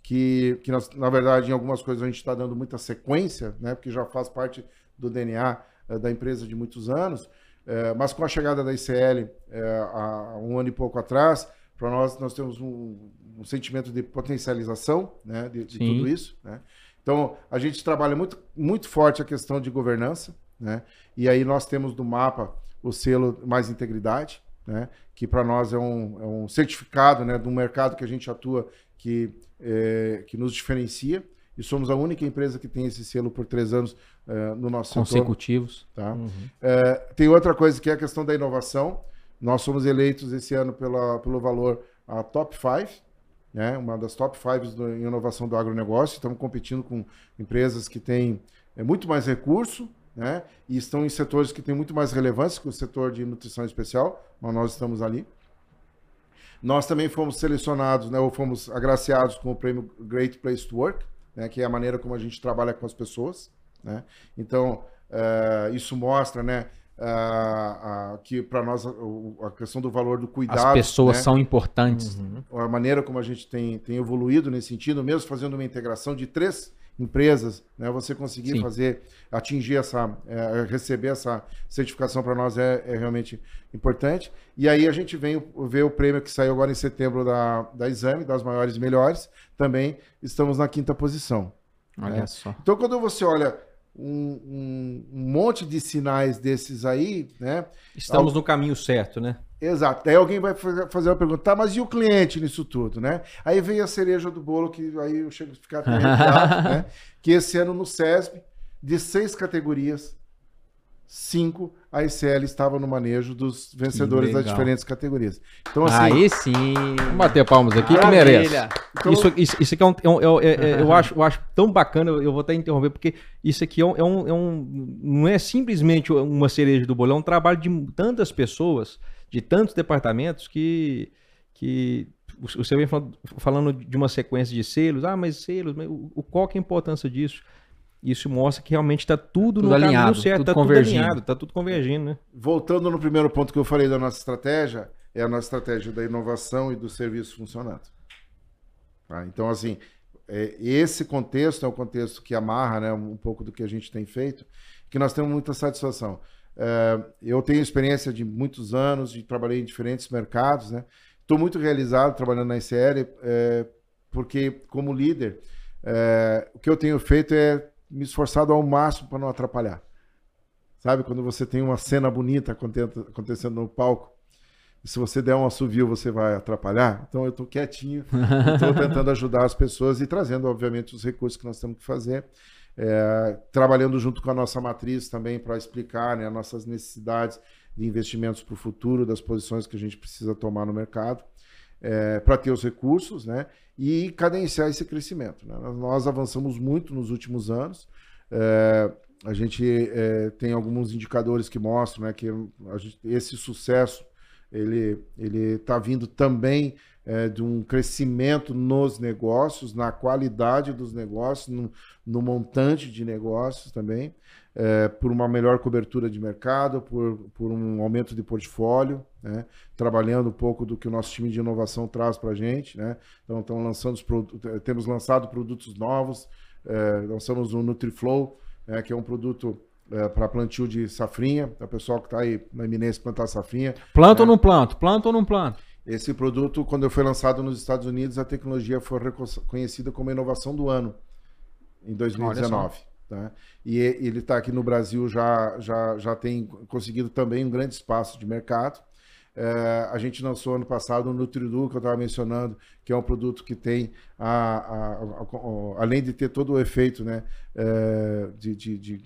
D: que, que nós, na verdade, em algumas coisas a gente está dando muita sequência, né, porque já faz parte do DNA uh, da empresa de muitos anos, uh, mas com a chegada da ICL uh, há um ano e pouco atrás, para nós, nós temos um, um, sentimento de potencialização né, de, de tudo isso. Né? Então, a gente trabalha muito, muito forte a questão de governança, né? E aí nós temos do mapa o selo Mais Integridade, né? que para nós é um, é um certificado né, do mercado que a gente atua que, é, que nos diferencia. E somos a única empresa que tem esse selo por três anos é, no nosso
B: Consecutivos.
D: Setor, tá? Uhum. É, tem outra coisa que é a questão da inovação. Nós somos eleitos esse ano pela, pelo valor a Top 5, né? uma das Top 5 em inovação do agronegócio. Estamos competindo com empresas que têm é, muito mais recurso, né? E estão em setores que têm muito mais relevância que o setor de nutrição especial, mas nós estamos ali. Nós também fomos selecionados, né, ou fomos agraciados com o prêmio Great Place to Work, né, que é a maneira como a gente trabalha com as pessoas. Né? Então, uh, isso mostra né, uh, uh, que para nós a questão do valor do cuidado. As
B: pessoas né, são importantes.
D: Uhum. A maneira como a gente tem, tem evoluído nesse sentido, mesmo fazendo uma integração de três empresas, né, você conseguir Sim. fazer, atingir essa, é, receber essa certificação para nós é, é, realmente importante. E aí a gente vem ver o prêmio que saiu agora em setembro da, da Exame, das maiores e melhores, também estamos na quinta posição.
B: Olha né? só.
D: Então quando você olha um, um, um, monte de sinais desses aí, né?
C: Estamos no caminho certo, né?
D: Exato. Aí alguém vai fazer uma pergunta, tá, mas e o cliente nisso tudo, né? Aí vem a cereja do bolo, que aí eu chego a ficar (laughs) né? Que esse ano no SESB, de seis categorias, cinco, a ICL estava no manejo dos vencedores das diferentes categorias.
B: Então, assim. Aí sim.
C: Vamos bater palmas aqui que merece. Então, isso, isso, isso aqui é um. É um é, é, eu, acho, eu acho tão bacana, eu vou até interromper, porque isso aqui é um, é um, é um. Não é simplesmente uma cereja do bolo, é um trabalho de tantas pessoas, de tantos departamentos que. que você vem falando de uma sequência de selos, ah, mas selos, mas o, qual que é a importância disso? Isso mostra que realmente está tudo, tudo, no alinhado, caminho certo, está tudo alinhado, está tudo convergindo, né?
D: Voltando no primeiro ponto que eu falei da nossa estratégia, é a nossa estratégia da inovação e do serviço funcionando. Tá? Então, assim, é, esse contexto é o contexto que amarra né, um pouco do que a gente tem feito, que nós temos muita satisfação. É, eu tenho experiência de muitos anos, de trabalhei em diferentes mercados, né? Estou muito realizado trabalhando na ICL, é, porque como líder, é, o que eu tenho feito é me esforçado ao máximo para não atrapalhar. Sabe, quando você tem uma cena bonita acontecendo no palco, e se você der um assovio, você vai atrapalhar. Então eu estou quietinho, (laughs) estou tentando ajudar as pessoas e trazendo, obviamente, os recursos que nós temos que fazer. É, trabalhando junto com a nossa matriz também para explicar né, as nossas necessidades de investimentos para o futuro, das posições que a gente precisa tomar no mercado, é, para ter os recursos, né? e cadenciar esse crescimento. Né? Nós avançamos muito nos últimos anos. É, a gente é, tem alguns indicadores que mostram né, que gente, esse sucesso ele ele está vindo também é, de um crescimento nos negócios, na qualidade dos negócios, no, no montante de negócios também é, por uma melhor cobertura de mercado, por, por um aumento de portfólio, né? trabalhando um pouco do que o nosso time de inovação traz para a gente. Né? Então, estamos lançando temos lançado produtos novos, é, lançamos o NutriFlow, é, que é um produto é, para plantio de safrinha, para o pessoal que está aí na iminência plantar safrinha.
B: Planta né? ou não planto? Planta ou não planto?
D: Esse produto, quando foi lançado nos Estados Unidos, a tecnologia foi reconhecida como inovação do ano, em 2019. Tá? E ele está aqui no Brasil, já, já, já tem conseguido também um grande espaço de mercado. É, a gente lançou ano passado o Nutridu, que eu estava mencionando, que é um produto que tem, a, a, a, além de ter todo o efeito né, é, de, de, de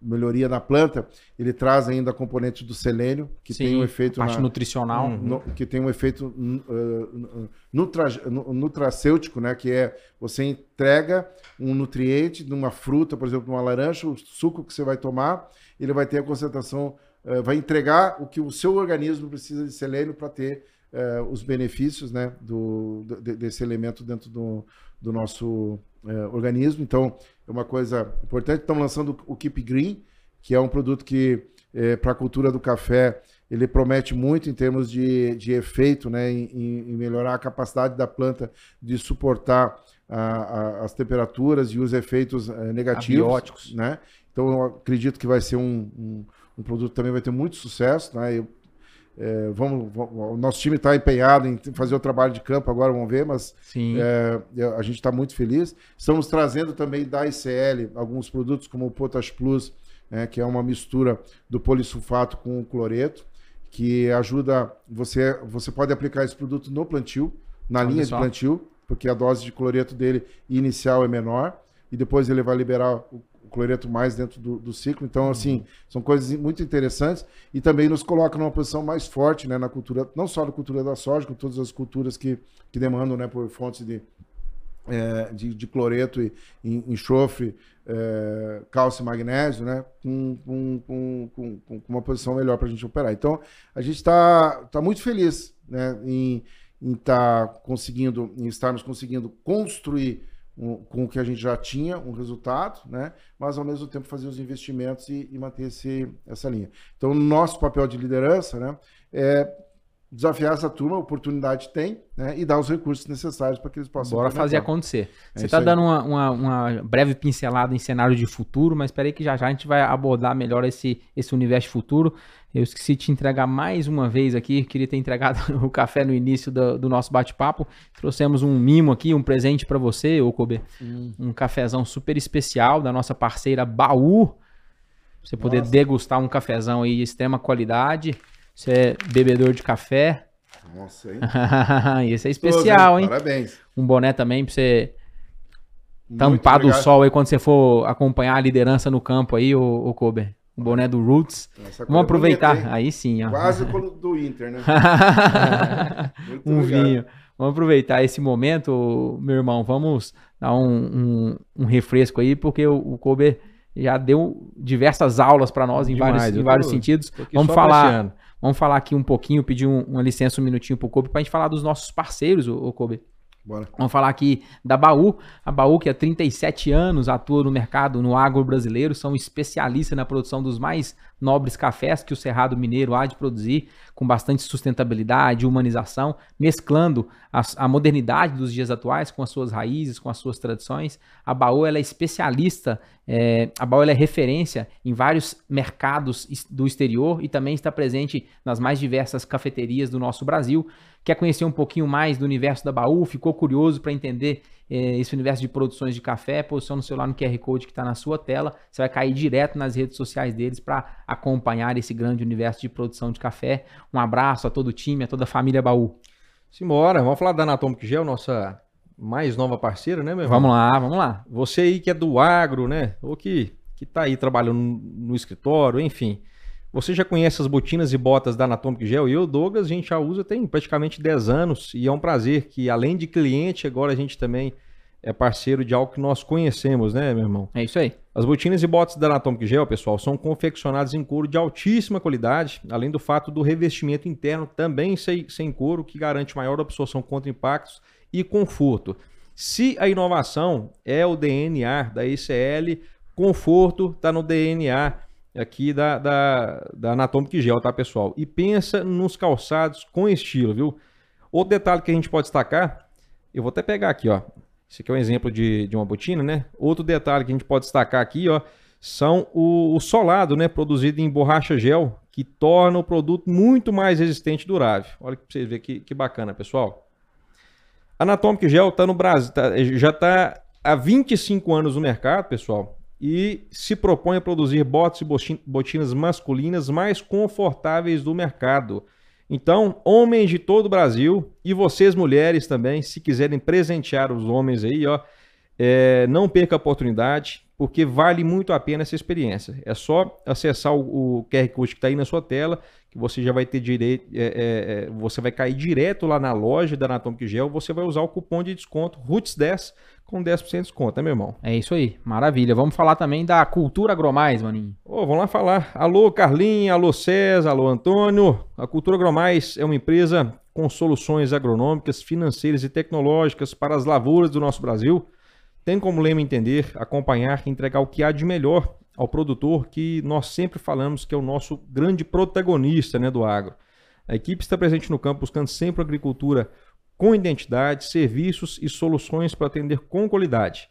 D: melhoria na planta, ele traz ainda componentes do selênio, que Sim, tem um efeito.
B: Parte
D: na,
B: nutricional.
D: No, que tem um efeito uh, nutra, nutracêutico, né? Que é você entrega um nutriente de uma fruta, por exemplo, uma laranja, o suco que você vai tomar, ele vai ter a concentração, uh, vai entregar o que o seu organismo precisa de selênio para ter uh, os benefícios né, do, desse elemento dentro do, do nosso é, organismo. Então, é uma coisa importante. Estamos lançando o Keep Green, que é um produto que, é, para a cultura do café, ele promete muito em termos de, de efeito, né, em, em melhorar a capacidade da planta de suportar a, a, as temperaturas e os efeitos é, negativos.
B: Abióticos.
D: Né? Então, eu acredito que vai ser um, um, um produto que também vai ter muito sucesso. Né? Eu é, vamos, vamos, o nosso time está empenhado em fazer o trabalho de campo agora, vamos ver, mas é, a gente está muito feliz. Estamos trazendo também da ICL alguns produtos como o Potash Plus, né, que é uma mistura do polissulfato com o cloreto, que ajuda você. Você pode aplicar esse produto no plantio, na Olha linha só. de plantio, porque a dose de cloreto dele inicial é menor, e depois ele vai liberar o o cloreto mais dentro do, do ciclo. Então, assim, são coisas muito interessantes e também nos coloca numa posição mais forte né, na cultura, não só na cultura da soja, com todas as culturas que, que demandam né, por fontes de, é, de, de, cloreto e, enxofre, é, cálcio e magnésio, né, com, com, com, com, uma posição melhor para a gente operar. Então, a gente está tá muito feliz né, em estar tá conseguindo, em estarmos conseguindo construir um, com o que a gente já tinha, um resultado, né? mas ao mesmo tempo fazer os investimentos e, e manter esse, essa linha. Então, nosso papel de liderança né, é desafiar essa turma, oportunidade tem, né, e dar os recursos necessários para que eles possam.
B: Bora fazer acontecer. É Você está dando uma, uma, uma, breve pincelada em cenário de futuro, mas espera aí que já já a gente vai abordar melhor esse, esse universo futuro. Eu esqueci de te entregar mais uma vez aqui, queria ter entregado (laughs) o café no início do, do nosso bate-papo. Trouxemos um mimo aqui, um presente para você, ô Kobe. Hum. Um cafezão super especial da nossa parceira Baú. Pra você poder nossa. degustar um cafezão aí de extrema qualidade. Você é bebedor de café.
D: Nossa, hein? (laughs)
B: Esse é especial, hein?
D: Parabéns.
B: Um boné também pra você Muito tampar do sol aí quando você for acompanhar a liderança no campo aí, o, o Kober. Um boné do Roots. Vamos aproveitar. Bonita, aí sim, ó.
D: Quase do Inter, né? (laughs)
B: um obrigado. vinho. Vamos aproveitar esse momento, meu irmão. Vamos dar um, um, um refresco aí, porque o, o Kober já deu diversas aulas para nós em Demais, vários, em vários sentidos. Vamos falar. Vamos falar aqui um pouquinho, pedir um, uma licença um minutinho pro Kobe para a gente falar dos nossos parceiros, o, o Kobe. Bora. Vamos falar aqui da Baú. A Baú, que há 37 anos atua no mercado, no agro brasileiro, são especialistas na produção dos mais nobres cafés que o Cerrado Mineiro há de produzir, com bastante sustentabilidade humanização, mesclando a, a, modernidade dos dias atuais com as suas raízes, com as suas tradições. A Baú ela é especialista, é, a Baú ela é referência em vários mercados do exterior e também está presente nas mais diversas cafeterias do nosso Brasil quer conhecer um pouquinho mais do universo da Baú, ficou curioso para entender eh, esse universo de produções de café, posiciona o celular no QR Code que está na sua tela, você vai cair direto nas redes sociais deles para acompanhar esse grande universo de produção de café. Um abraço a todo o time, a toda a família Baú.
C: Simbora, vamos falar da Anatomic Gel, nossa mais nova parceira, né, meu
B: irmão? Vamos lá, vamos lá.
C: Você aí que é do agro, né, ou que, que tá aí trabalhando no escritório, enfim... Você já conhece as botinas e botas da Anatomic Gel? Eu, Douglas, a gente já usa tem praticamente 10 anos e é um prazer que, além de cliente, agora a gente também é parceiro de algo que nós conhecemos, né, meu irmão?
B: É isso aí.
C: As botinas e botas da Anatomic Gel, pessoal, são confeccionadas em couro de altíssima qualidade, além do fato do revestimento interno também sem couro, que garante maior absorção contra impactos e conforto. Se a inovação é o DNA da ICL, conforto está no DNA aqui da, da, da Anatomic Gel, tá, pessoal? E pensa nos calçados com estilo, viu? Outro detalhe que a gente pode destacar, eu vou até pegar aqui, ó. Esse aqui é um exemplo de, de uma botina, né? Outro detalhe que a gente pode destacar aqui, ó, são o, o solado, né? Produzido em borracha gel, que torna o produto muito mais resistente e durável. Olha para vocês verem que, que bacana, pessoal. Anatomic Gel tá no Brasil, tá, já está há 25 anos no mercado, pessoal e se propõe a produzir botas e botinas masculinas mais confortáveis do mercado. Então, homens de todo o Brasil e vocês mulheres também, se quiserem presentear os homens aí, ó, é, não perca a oportunidade, porque vale muito a pena essa experiência. É só acessar o, o QR Code que está aí na sua tela, que você já vai ter direito, é, é, é, você vai cair direto lá na loja da Anatomic Gel, você vai usar o cupom de desconto ROOTS10 com 10% de desconto, né, meu irmão?
B: É isso aí, maravilha. Vamos falar também da Cultura Agromais, maninho.
C: Oh, vamos lá falar. Alô, Carlinhos, alô, César, alô, Antônio. A Cultura Agromais é uma empresa com soluções agronômicas, financeiras e tecnológicas para as lavouras do nosso Brasil. Tem como lema entender, acompanhar e entregar o que há de melhor ao produtor, que nós sempre falamos que é o nosso grande protagonista né, do agro. A equipe está presente no campo buscando sempre agricultura com identidade, serviços e soluções para atender com qualidade.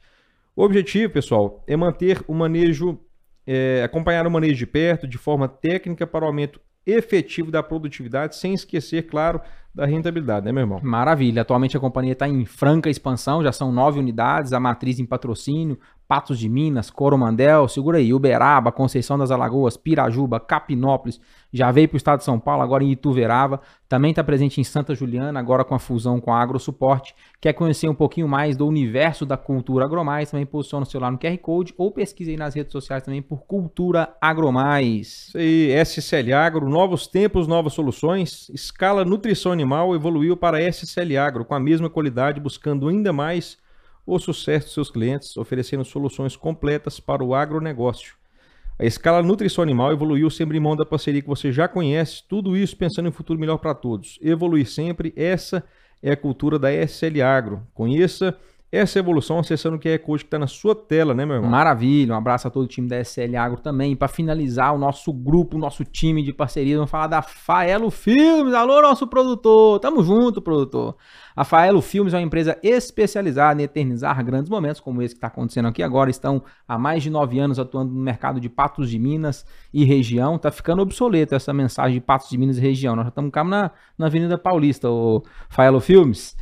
C: O objetivo, pessoal, é manter o manejo, é, acompanhar o manejo de perto, de forma técnica, para o aumento efetivo da produtividade, sem esquecer, claro, da rentabilidade, né, meu irmão?
B: Maravilha. Atualmente a companhia está em franca expansão, já são nove unidades, a matriz em patrocínio, Patos de Minas, Coromandel, segura aí, Uberaba, Conceição das Alagoas, Pirajuba, Capinópolis, já veio para o estado de São Paulo, agora em Ituverava, também está presente em Santa Juliana, agora com a fusão com a AgroSuporte. Quer conhecer um pouquinho mais do universo da cultura Agromais, também posiciona o celular no QR Code ou pesquise aí nas redes sociais também por Cultura Agromais.
C: Isso aí, SCL Agro, novos tempos, novas soluções. Escala Nutrição Animal evoluiu para SCL Agro, com a mesma qualidade, buscando ainda mais o sucesso de seus clientes, oferecendo soluções completas para o agronegócio. A escala Nutrição Animal evoluiu sempre em mão da parceria que você já conhece, tudo isso pensando em um futuro melhor para todos. Evoluir sempre, essa é a cultura da SL Agro. Conheça essa evolução acessando o QR Code que está na sua tela, né, meu irmão?
B: Maravilha, um abraço a todo o time da SL Agro também. Para finalizar o nosso grupo, o nosso time de parceria, vamos falar da Faelo Filmes. Alô, nosso produtor, tamo junto, produtor. A Faelo Filmes é uma empresa especializada em eternizar grandes momentos, como esse que está acontecendo aqui agora. Estão há mais de nove anos atuando no mercado de Patos de Minas e região. Tá ficando obsoleto essa mensagem de Patos de Minas e região. Nós já estamos cá na, na Avenida Paulista, o Faelo Filmes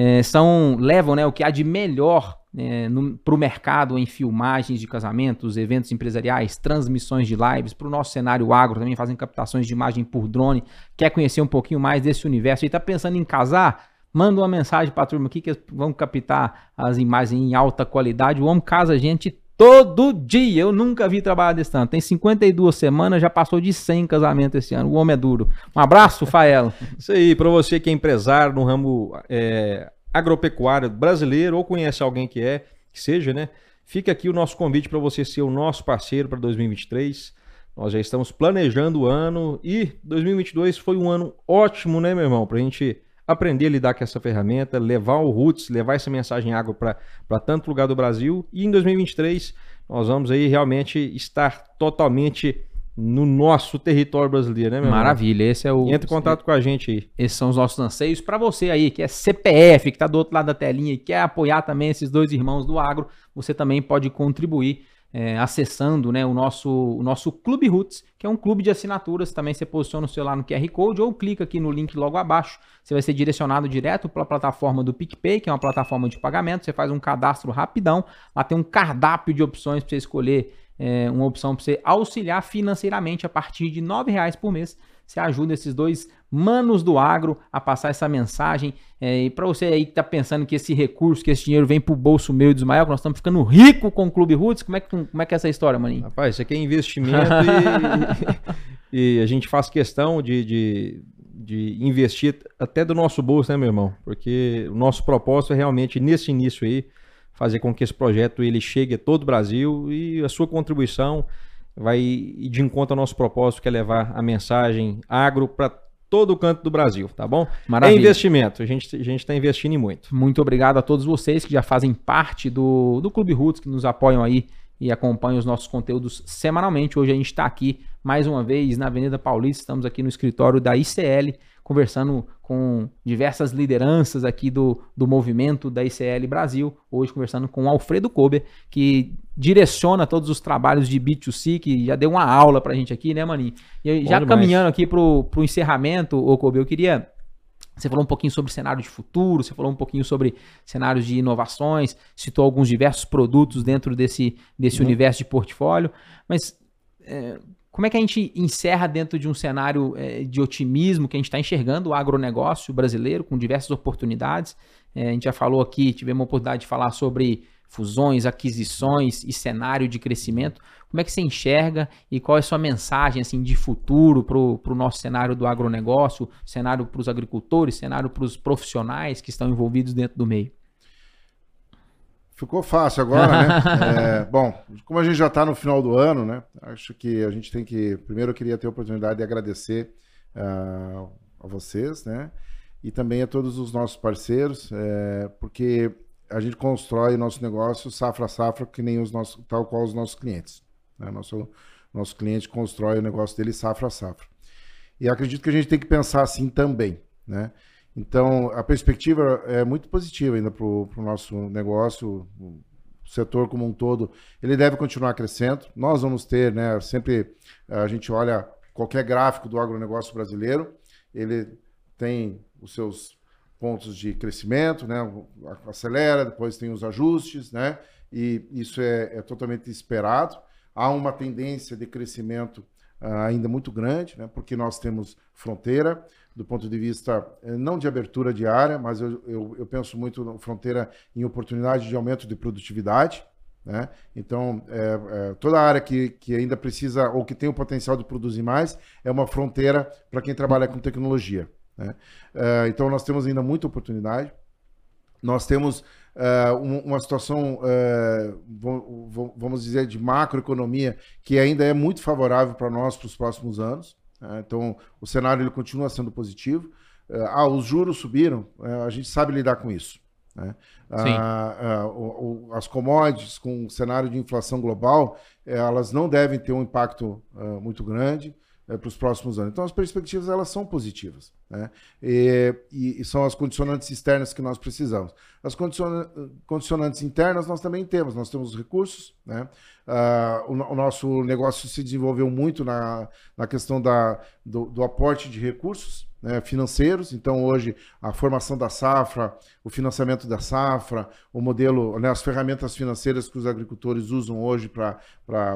B: é, são levam né, o que há de melhor é, para o mercado em filmagens de casamentos, eventos empresariais, transmissões de lives, para o nosso cenário agro também fazem captações de imagem por drone. Quer conhecer um pouquinho mais desse universo e está pensando em casar? Manda uma mensagem para a turma aqui que vão captar as imagens em alta qualidade. O homem casa gente Todo dia. Eu nunca vi trabalhar desse tanto. Tem 52 semanas, já passou de 100 casamentos esse ano. O homem é duro. Um abraço, Faela. (laughs)
C: Isso aí, para você que é empresário no ramo é, agropecuário brasileiro ou conhece alguém que é, que seja, né? Fica aqui o nosso convite para você ser o nosso parceiro para 2023. Nós já estamos planejando o ano e 2022 foi um ano ótimo, né, meu irmão? Para a gente aprender a lidar com essa ferramenta, levar o Roots, levar essa mensagem água para tanto lugar do Brasil. E em 2023 nós vamos aí realmente estar totalmente no nosso território brasileiro, né, meu
B: Maravilha, irmão? esse é o.
C: Entre em contato com a gente aí.
B: Esses são os nossos anseios. Para você aí que é CPF, que está do outro lado da telinha e quer apoiar também esses dois irmãos do agro, você também pode contribuir é, acessando né, o, nosso, o nosso Clube Roots, que é um clube de assinaturas. Também você posiciona o celular no QR Code ou clica aqui no link logo abaixo. Você vai ser direcionado direto para a plataforma do PicPay, que é uma plataforma de pagamento. Você faz um cadastro rapidão. Lá tem um cardápio de opções para você escolher é, uma opção para você auxiliar financeiramente a partir de R$ reais por mês. Você ajuda esses dois manos do agro a passar essa mensagem. É, e para você aí que está pensando que esse recurso, que esse dinheiro vem para o bolso meu e do Ismael, que nós estamos ficando rico com o Clube Roots, como é que, como é, que é essa história, maninho?
C: Rapaz, isso aqui é investimento (laughs) e, e, a gente faz questão de, de, de, investir até do nosso bolso, né, meu irmão? Porque o nosso propósito é realmente, nesse início aí, fazer com que esse projeto ele chegue a todo o Brasil e a sua contribuição vai de encontro ao nosso propósito, que é levar a mensagem agro para todo o canto do Brasil, tá bom? Maravilha. É investimento, a gente a está investindo em muito.
B: Muito obrigado a todos vocês que já fazem parte do, do Clube Roots, que nos apoiam aí e acompanham os nossos conteúdos semanalmente. Hoje a gente está aqui mais uma vez na Avenida Paulista, estamos aqui no escritório da ICL, conversando com diversas lideranças aqui do, do movimento da ICL Brasil. Hoje conversando com o Alfredo Kober, que direciona todos os trabalhos de B2C, que já deu uma aula pra gente aqui, né, Maninho? E já caminhando aqui pro, pro encerramento, ô Kober, eu queria Você falou um pouquinho sobre cenário de futuro, você falou um pouquinho sobre cenários de inovações, citou alguns diversos produtos dentro desse, desse uhum. universo de portfólio, mas é, como é que a gente encerra dentro de um cenário é, de otimismo que a gente está enxergando o agronegócio brasileiro com diversas oportunidades? É, a gente já falou aqui, tivemos a oportunidade de falar sobre fusões, aquisições e cenário de crescimento. Como é que você enxerga e qual é a sua mensagem assim, de futuro para o nosso cenário do agronegócio, cenário para os agricultores, cenário para os profissionais que estão envolvidos dentro do meio?
D: Ficou fácil agora, né? (laughs) é, bom, como a gente já está no final do ano, né? Acho que a gente tem que. Primeiro, eu queria ter a oportunidade de agradecer uh, a vocês, né? E também a todos os nossos parceiros, é, porque a gente constrói nosso negócio safra a safra, que nem os nossos, tal qual os nossos clientes. Né? Nosso, nosso cliente constrói o negócio dele safra a safra. E acredito que a gente tem que pensar assim também, né? Então, a perspectiva é muito positiva ainda para o nosso negócio, o setor como um todo, ele deve continuar crescendo. Nós vamos ter, né, sempre a gente olha qualquer gráfico do agronegócio brasileiro, ele tem os seus pontos de crescimento, né? Acelera, depois tem os ajustes, né? E isso é, é totalmente esperado. Há uma tendência de crescimento ainda muito grande, né? Porque nós temos fronteira, do ponto de vista eh, não de abertura de área, mas eu, eu, eu penso muito na fronteira em oportunidade de aumento de produtividade. Né? Então, é, é, toda área que, que ainda precisa ou que tem o potencial de produzir mais é uma fronteira para quem trabalha com tecnologia. Né? Então, nós temos ainda muita oportunidade. Nós temos uh, uma situação, uh, vamos dizer, de macroeconomia que ainda é muito favorável para nós para os próximos anos. Né? Então, o cenário ele continua sendo positivo. ah, os juros subiram, a gente sabe lidar com isso. Né? Ah, o, o, as commodities com o cenário de inflação global, elas não devem ter um impacto muito grande é, para os próximos anos. Então, as perspectivas elas são positivas. Né? E, e, são as condicionantes externas que nós precisamos. As condicionantes internas nós também temos. Nós temos recursos. Né? Uh, o, o, nosso negócio se desenvolveu muito na, na questão da, do, do aporte de recursos né, financeiros. Então, hoje, a formação da safra, o financiamento da safra, o modelo, né, as ferramentas financeiras que os agricultores usam hoje para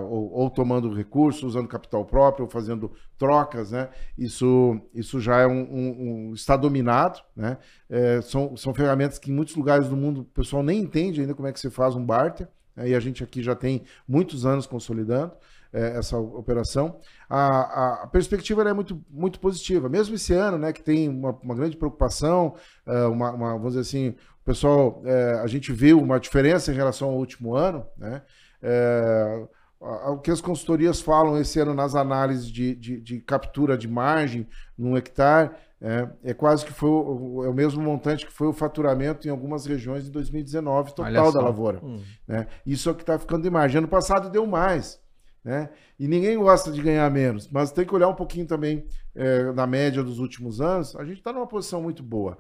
D: ou, ou, tomando recursos, usando capital próprio, ou fazendo trocas, né, isso, isso já é um, um, um está dominado. Né, é, são, são ferramentas que em muitos lugares do mundo o pessoal nem entende ainda como é que se faz um barter. Né, e a gente aqui já tem muitos anos consolidando é, essa operação. A, a perspectiva é muito, muito positiva. Mesmo esse ano, né, que tem uma, uma grande preocupação, é, uma, uma, vamos dizer assim, o pessoal, é, a gente viu uma diferença em relação ao último ano, né? É, o que as consultorias falam esse ano nas análises de, de, de captura de margem num hectare é, é, quase que foi o, é o mesmo montante que foi o faturamento em algumas regiões em 2019 total da lavoura. Hum. Né? Isso é o que está ficando de margem. Ano passado deu mais. Né? E ninguém gosta de ganhar menos, mas tem que olhar um pouquinho também é, na média dos últimos anos. A gente está numa posição muito boa.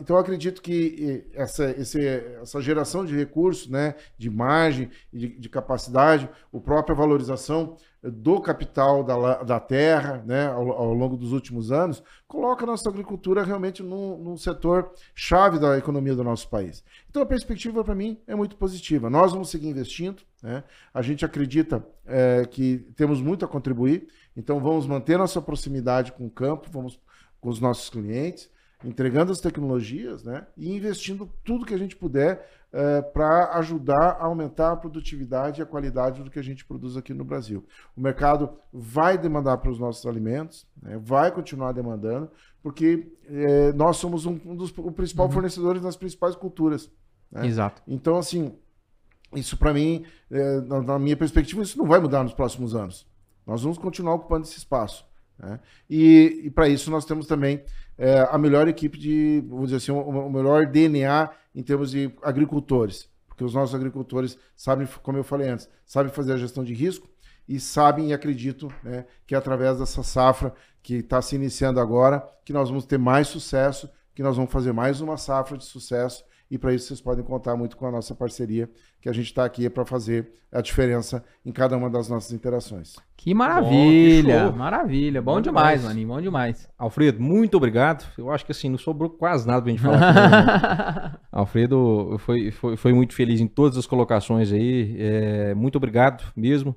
D: Então, eu acredito que essa, essa geração de recursos, né, de margem de, de, capacidade, a própria valorização do capital da, da terra né, ao, ao, longo dos últimos anos, coloca a nossa agricultura realmente num, num setor chave da economia do nosso país. Então, a perspectiva para mim é muito positiva. Nós vamos seguir investindo, né? a gente acredita é, que temos muito a contribuir, então vamos manter nossa proximidade com o campo, vamos com os nossos clientes entregando as tecnologias né, e investindo tudo que a gente puder é, para ajudar a aumentar a produtividade e a qualidade do que a gente produz aqui no Brasil. O mercado vai demandar para os nossos alimentos, né, vai continuar demandando, porque é, nós somos um, um dos o principal uhum. fornecedores das principais culturas. Né?
B: Exato.
D: Então, assim, isso para mim, é, na, na minha perspectiva, isso não vai mudar nos próximos anos. Nós vamos continuar ocupando esse espaço. Né? E, e para isso nós temos também é, a melhor equipe de, vamos dizer assim, o, o, melhor DNA em termos de agricultores. Porque os nossos agricultores sabem, como eu falei antes, sabem fazer a gestão de risco e sabem e acreditam né, que é através dessa safra que está se iniciando agora, que nós vamos ter mais sucesso, que nós vamos fazer mais uma safra de sucesso e para isso vocês podem contar muito com a nossa parceria, que a gente está aqui para fazer a diferença em cada uma das nossas interações.
B: Que maravilha,
C: Bom, que
B: maravilha. Bom,
C: Bom
B: demais,
C: demais.
B: maninho, bom demais.
C: Alfredo, muito obrigado. Eu acho que assim, não sobrou quase nada pra gente falar. (laughs) aqui, né? Alfredo foi, foi, foi muito feliz em todas as colocações aí. É, muito obrigado mesmo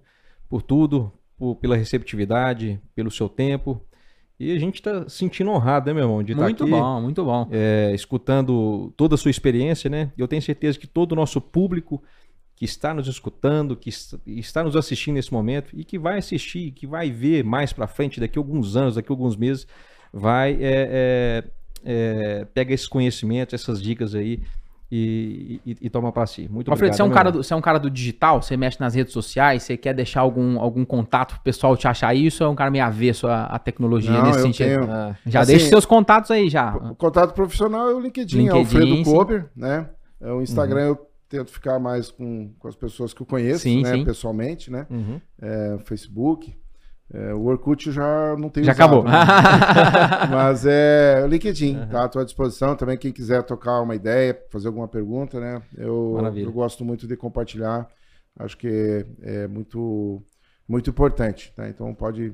C: por tudo, por- pela receptividade, pelo seu tempo. E a gente está se sentindo honrado, né, meu irmão? De estar
B: muito
C: aqui
B: bom, muito bom.
C: é, escutando toda a sua experiência, né? Eu tenho certeza que todo o nosso público que está nos escutando, que est- está nos assistindo nesse momento e que vai assistir, que vai ver mais para frente, daqui a alguns anos, daqui a alguns meses, vai é, é, é, pega esses conhecimentos, essas dicas aí e, e, e toma para si. Muito
B: Alfredo,
C: obrigado.
B: você é, um cara do, você é um cara do digital? Você mexe nas redes sociais? Você quer deixar algum, algum contato pro pessoal te achar isso? Ou é um cara meio avesso à, à tecnologia
D: Não,
B: nesse
D: eu
B: sentido?
D: tenho-?
C: Ah,
B: Já
D: Assim,
B: deixa seus contatos aí já.
D: O contato profissional é o LinkedIn,
B: LinkedIn,
D: Alfredo. Kober, né? É, o Instagram eu tento ficar mais com, com as pessoas que eu conheço,
B: Sim,
D: né?
B: sim.
D: Pessoalmente, né?
C: uhum.
D: É, Facebook. É, o Orkut já não tenho
B: Já
D: usado,
B: acabou.
D: né? (laughs) Mas é o LinkedIn, tá? Estou à disposição também. Quem quiser tocar uma ideia, fazer alguma pergunta, né? Eu,
C: Maravilha.
D: eu gosto muito de compartilhar. Acho que é muito, muito importante, tá? Então pode.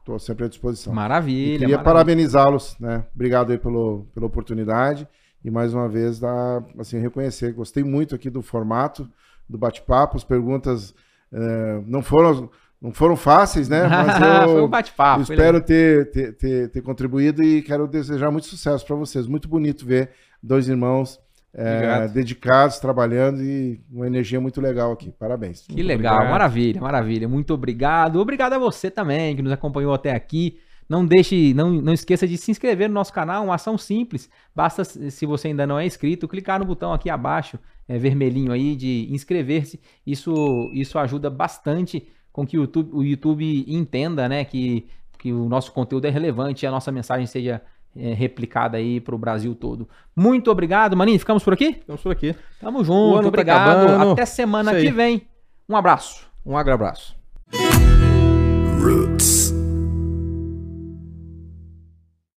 D: Estou sempre à disposição. E
B: Maravilha.
D: queria
B: maravilha.
D: parabenizá-los, né? Obrigado aí pelo, pela oportunidade e mais uma vez dar, assim, reconhecer. Gostei muito aqui do formato do bate-papo. As perguntas eh, não foram não foram fáceis, né? (laughs) Mas eu
B: Foi um bate-papo.
D: espero ter, ter, ter, ter contribuído e quero desejar muito sucesso para vocês. Muito bonito ver dois irmãos
C: Obrigado.
D: dedicados, trabalhando e uma energia muito legal aqui. Parabéns.
B: Que legal,
C: obrigado.
B: maravilha, maravilha. Muito obrigado. Obrigado a você também que nos acompanhou até aqui. Não deixe, não, não esqueça de se inscrever no nosso canal, uma ação simples. Basta, se você ainda não é inscrito, clicar no botão aqui abaixo, é, vermelhinho aí, de inscrever-se. Isso, isso ajuda bastante com que o YouTube, o YouTube entenda né, que, que o nosso conteúdo é relevante e a nossa mensagem seja é, replicada aí para o Brasil todo. Muito obrigado, Maninho. Ficamos por aqui?
C: Ficamos por aqui.
B: Tamo junto,
C: ano tá
B: obrigado.
C: acabando.
B: Até semana que vem. Um abraço.
C: Um abraço.
E: Roots.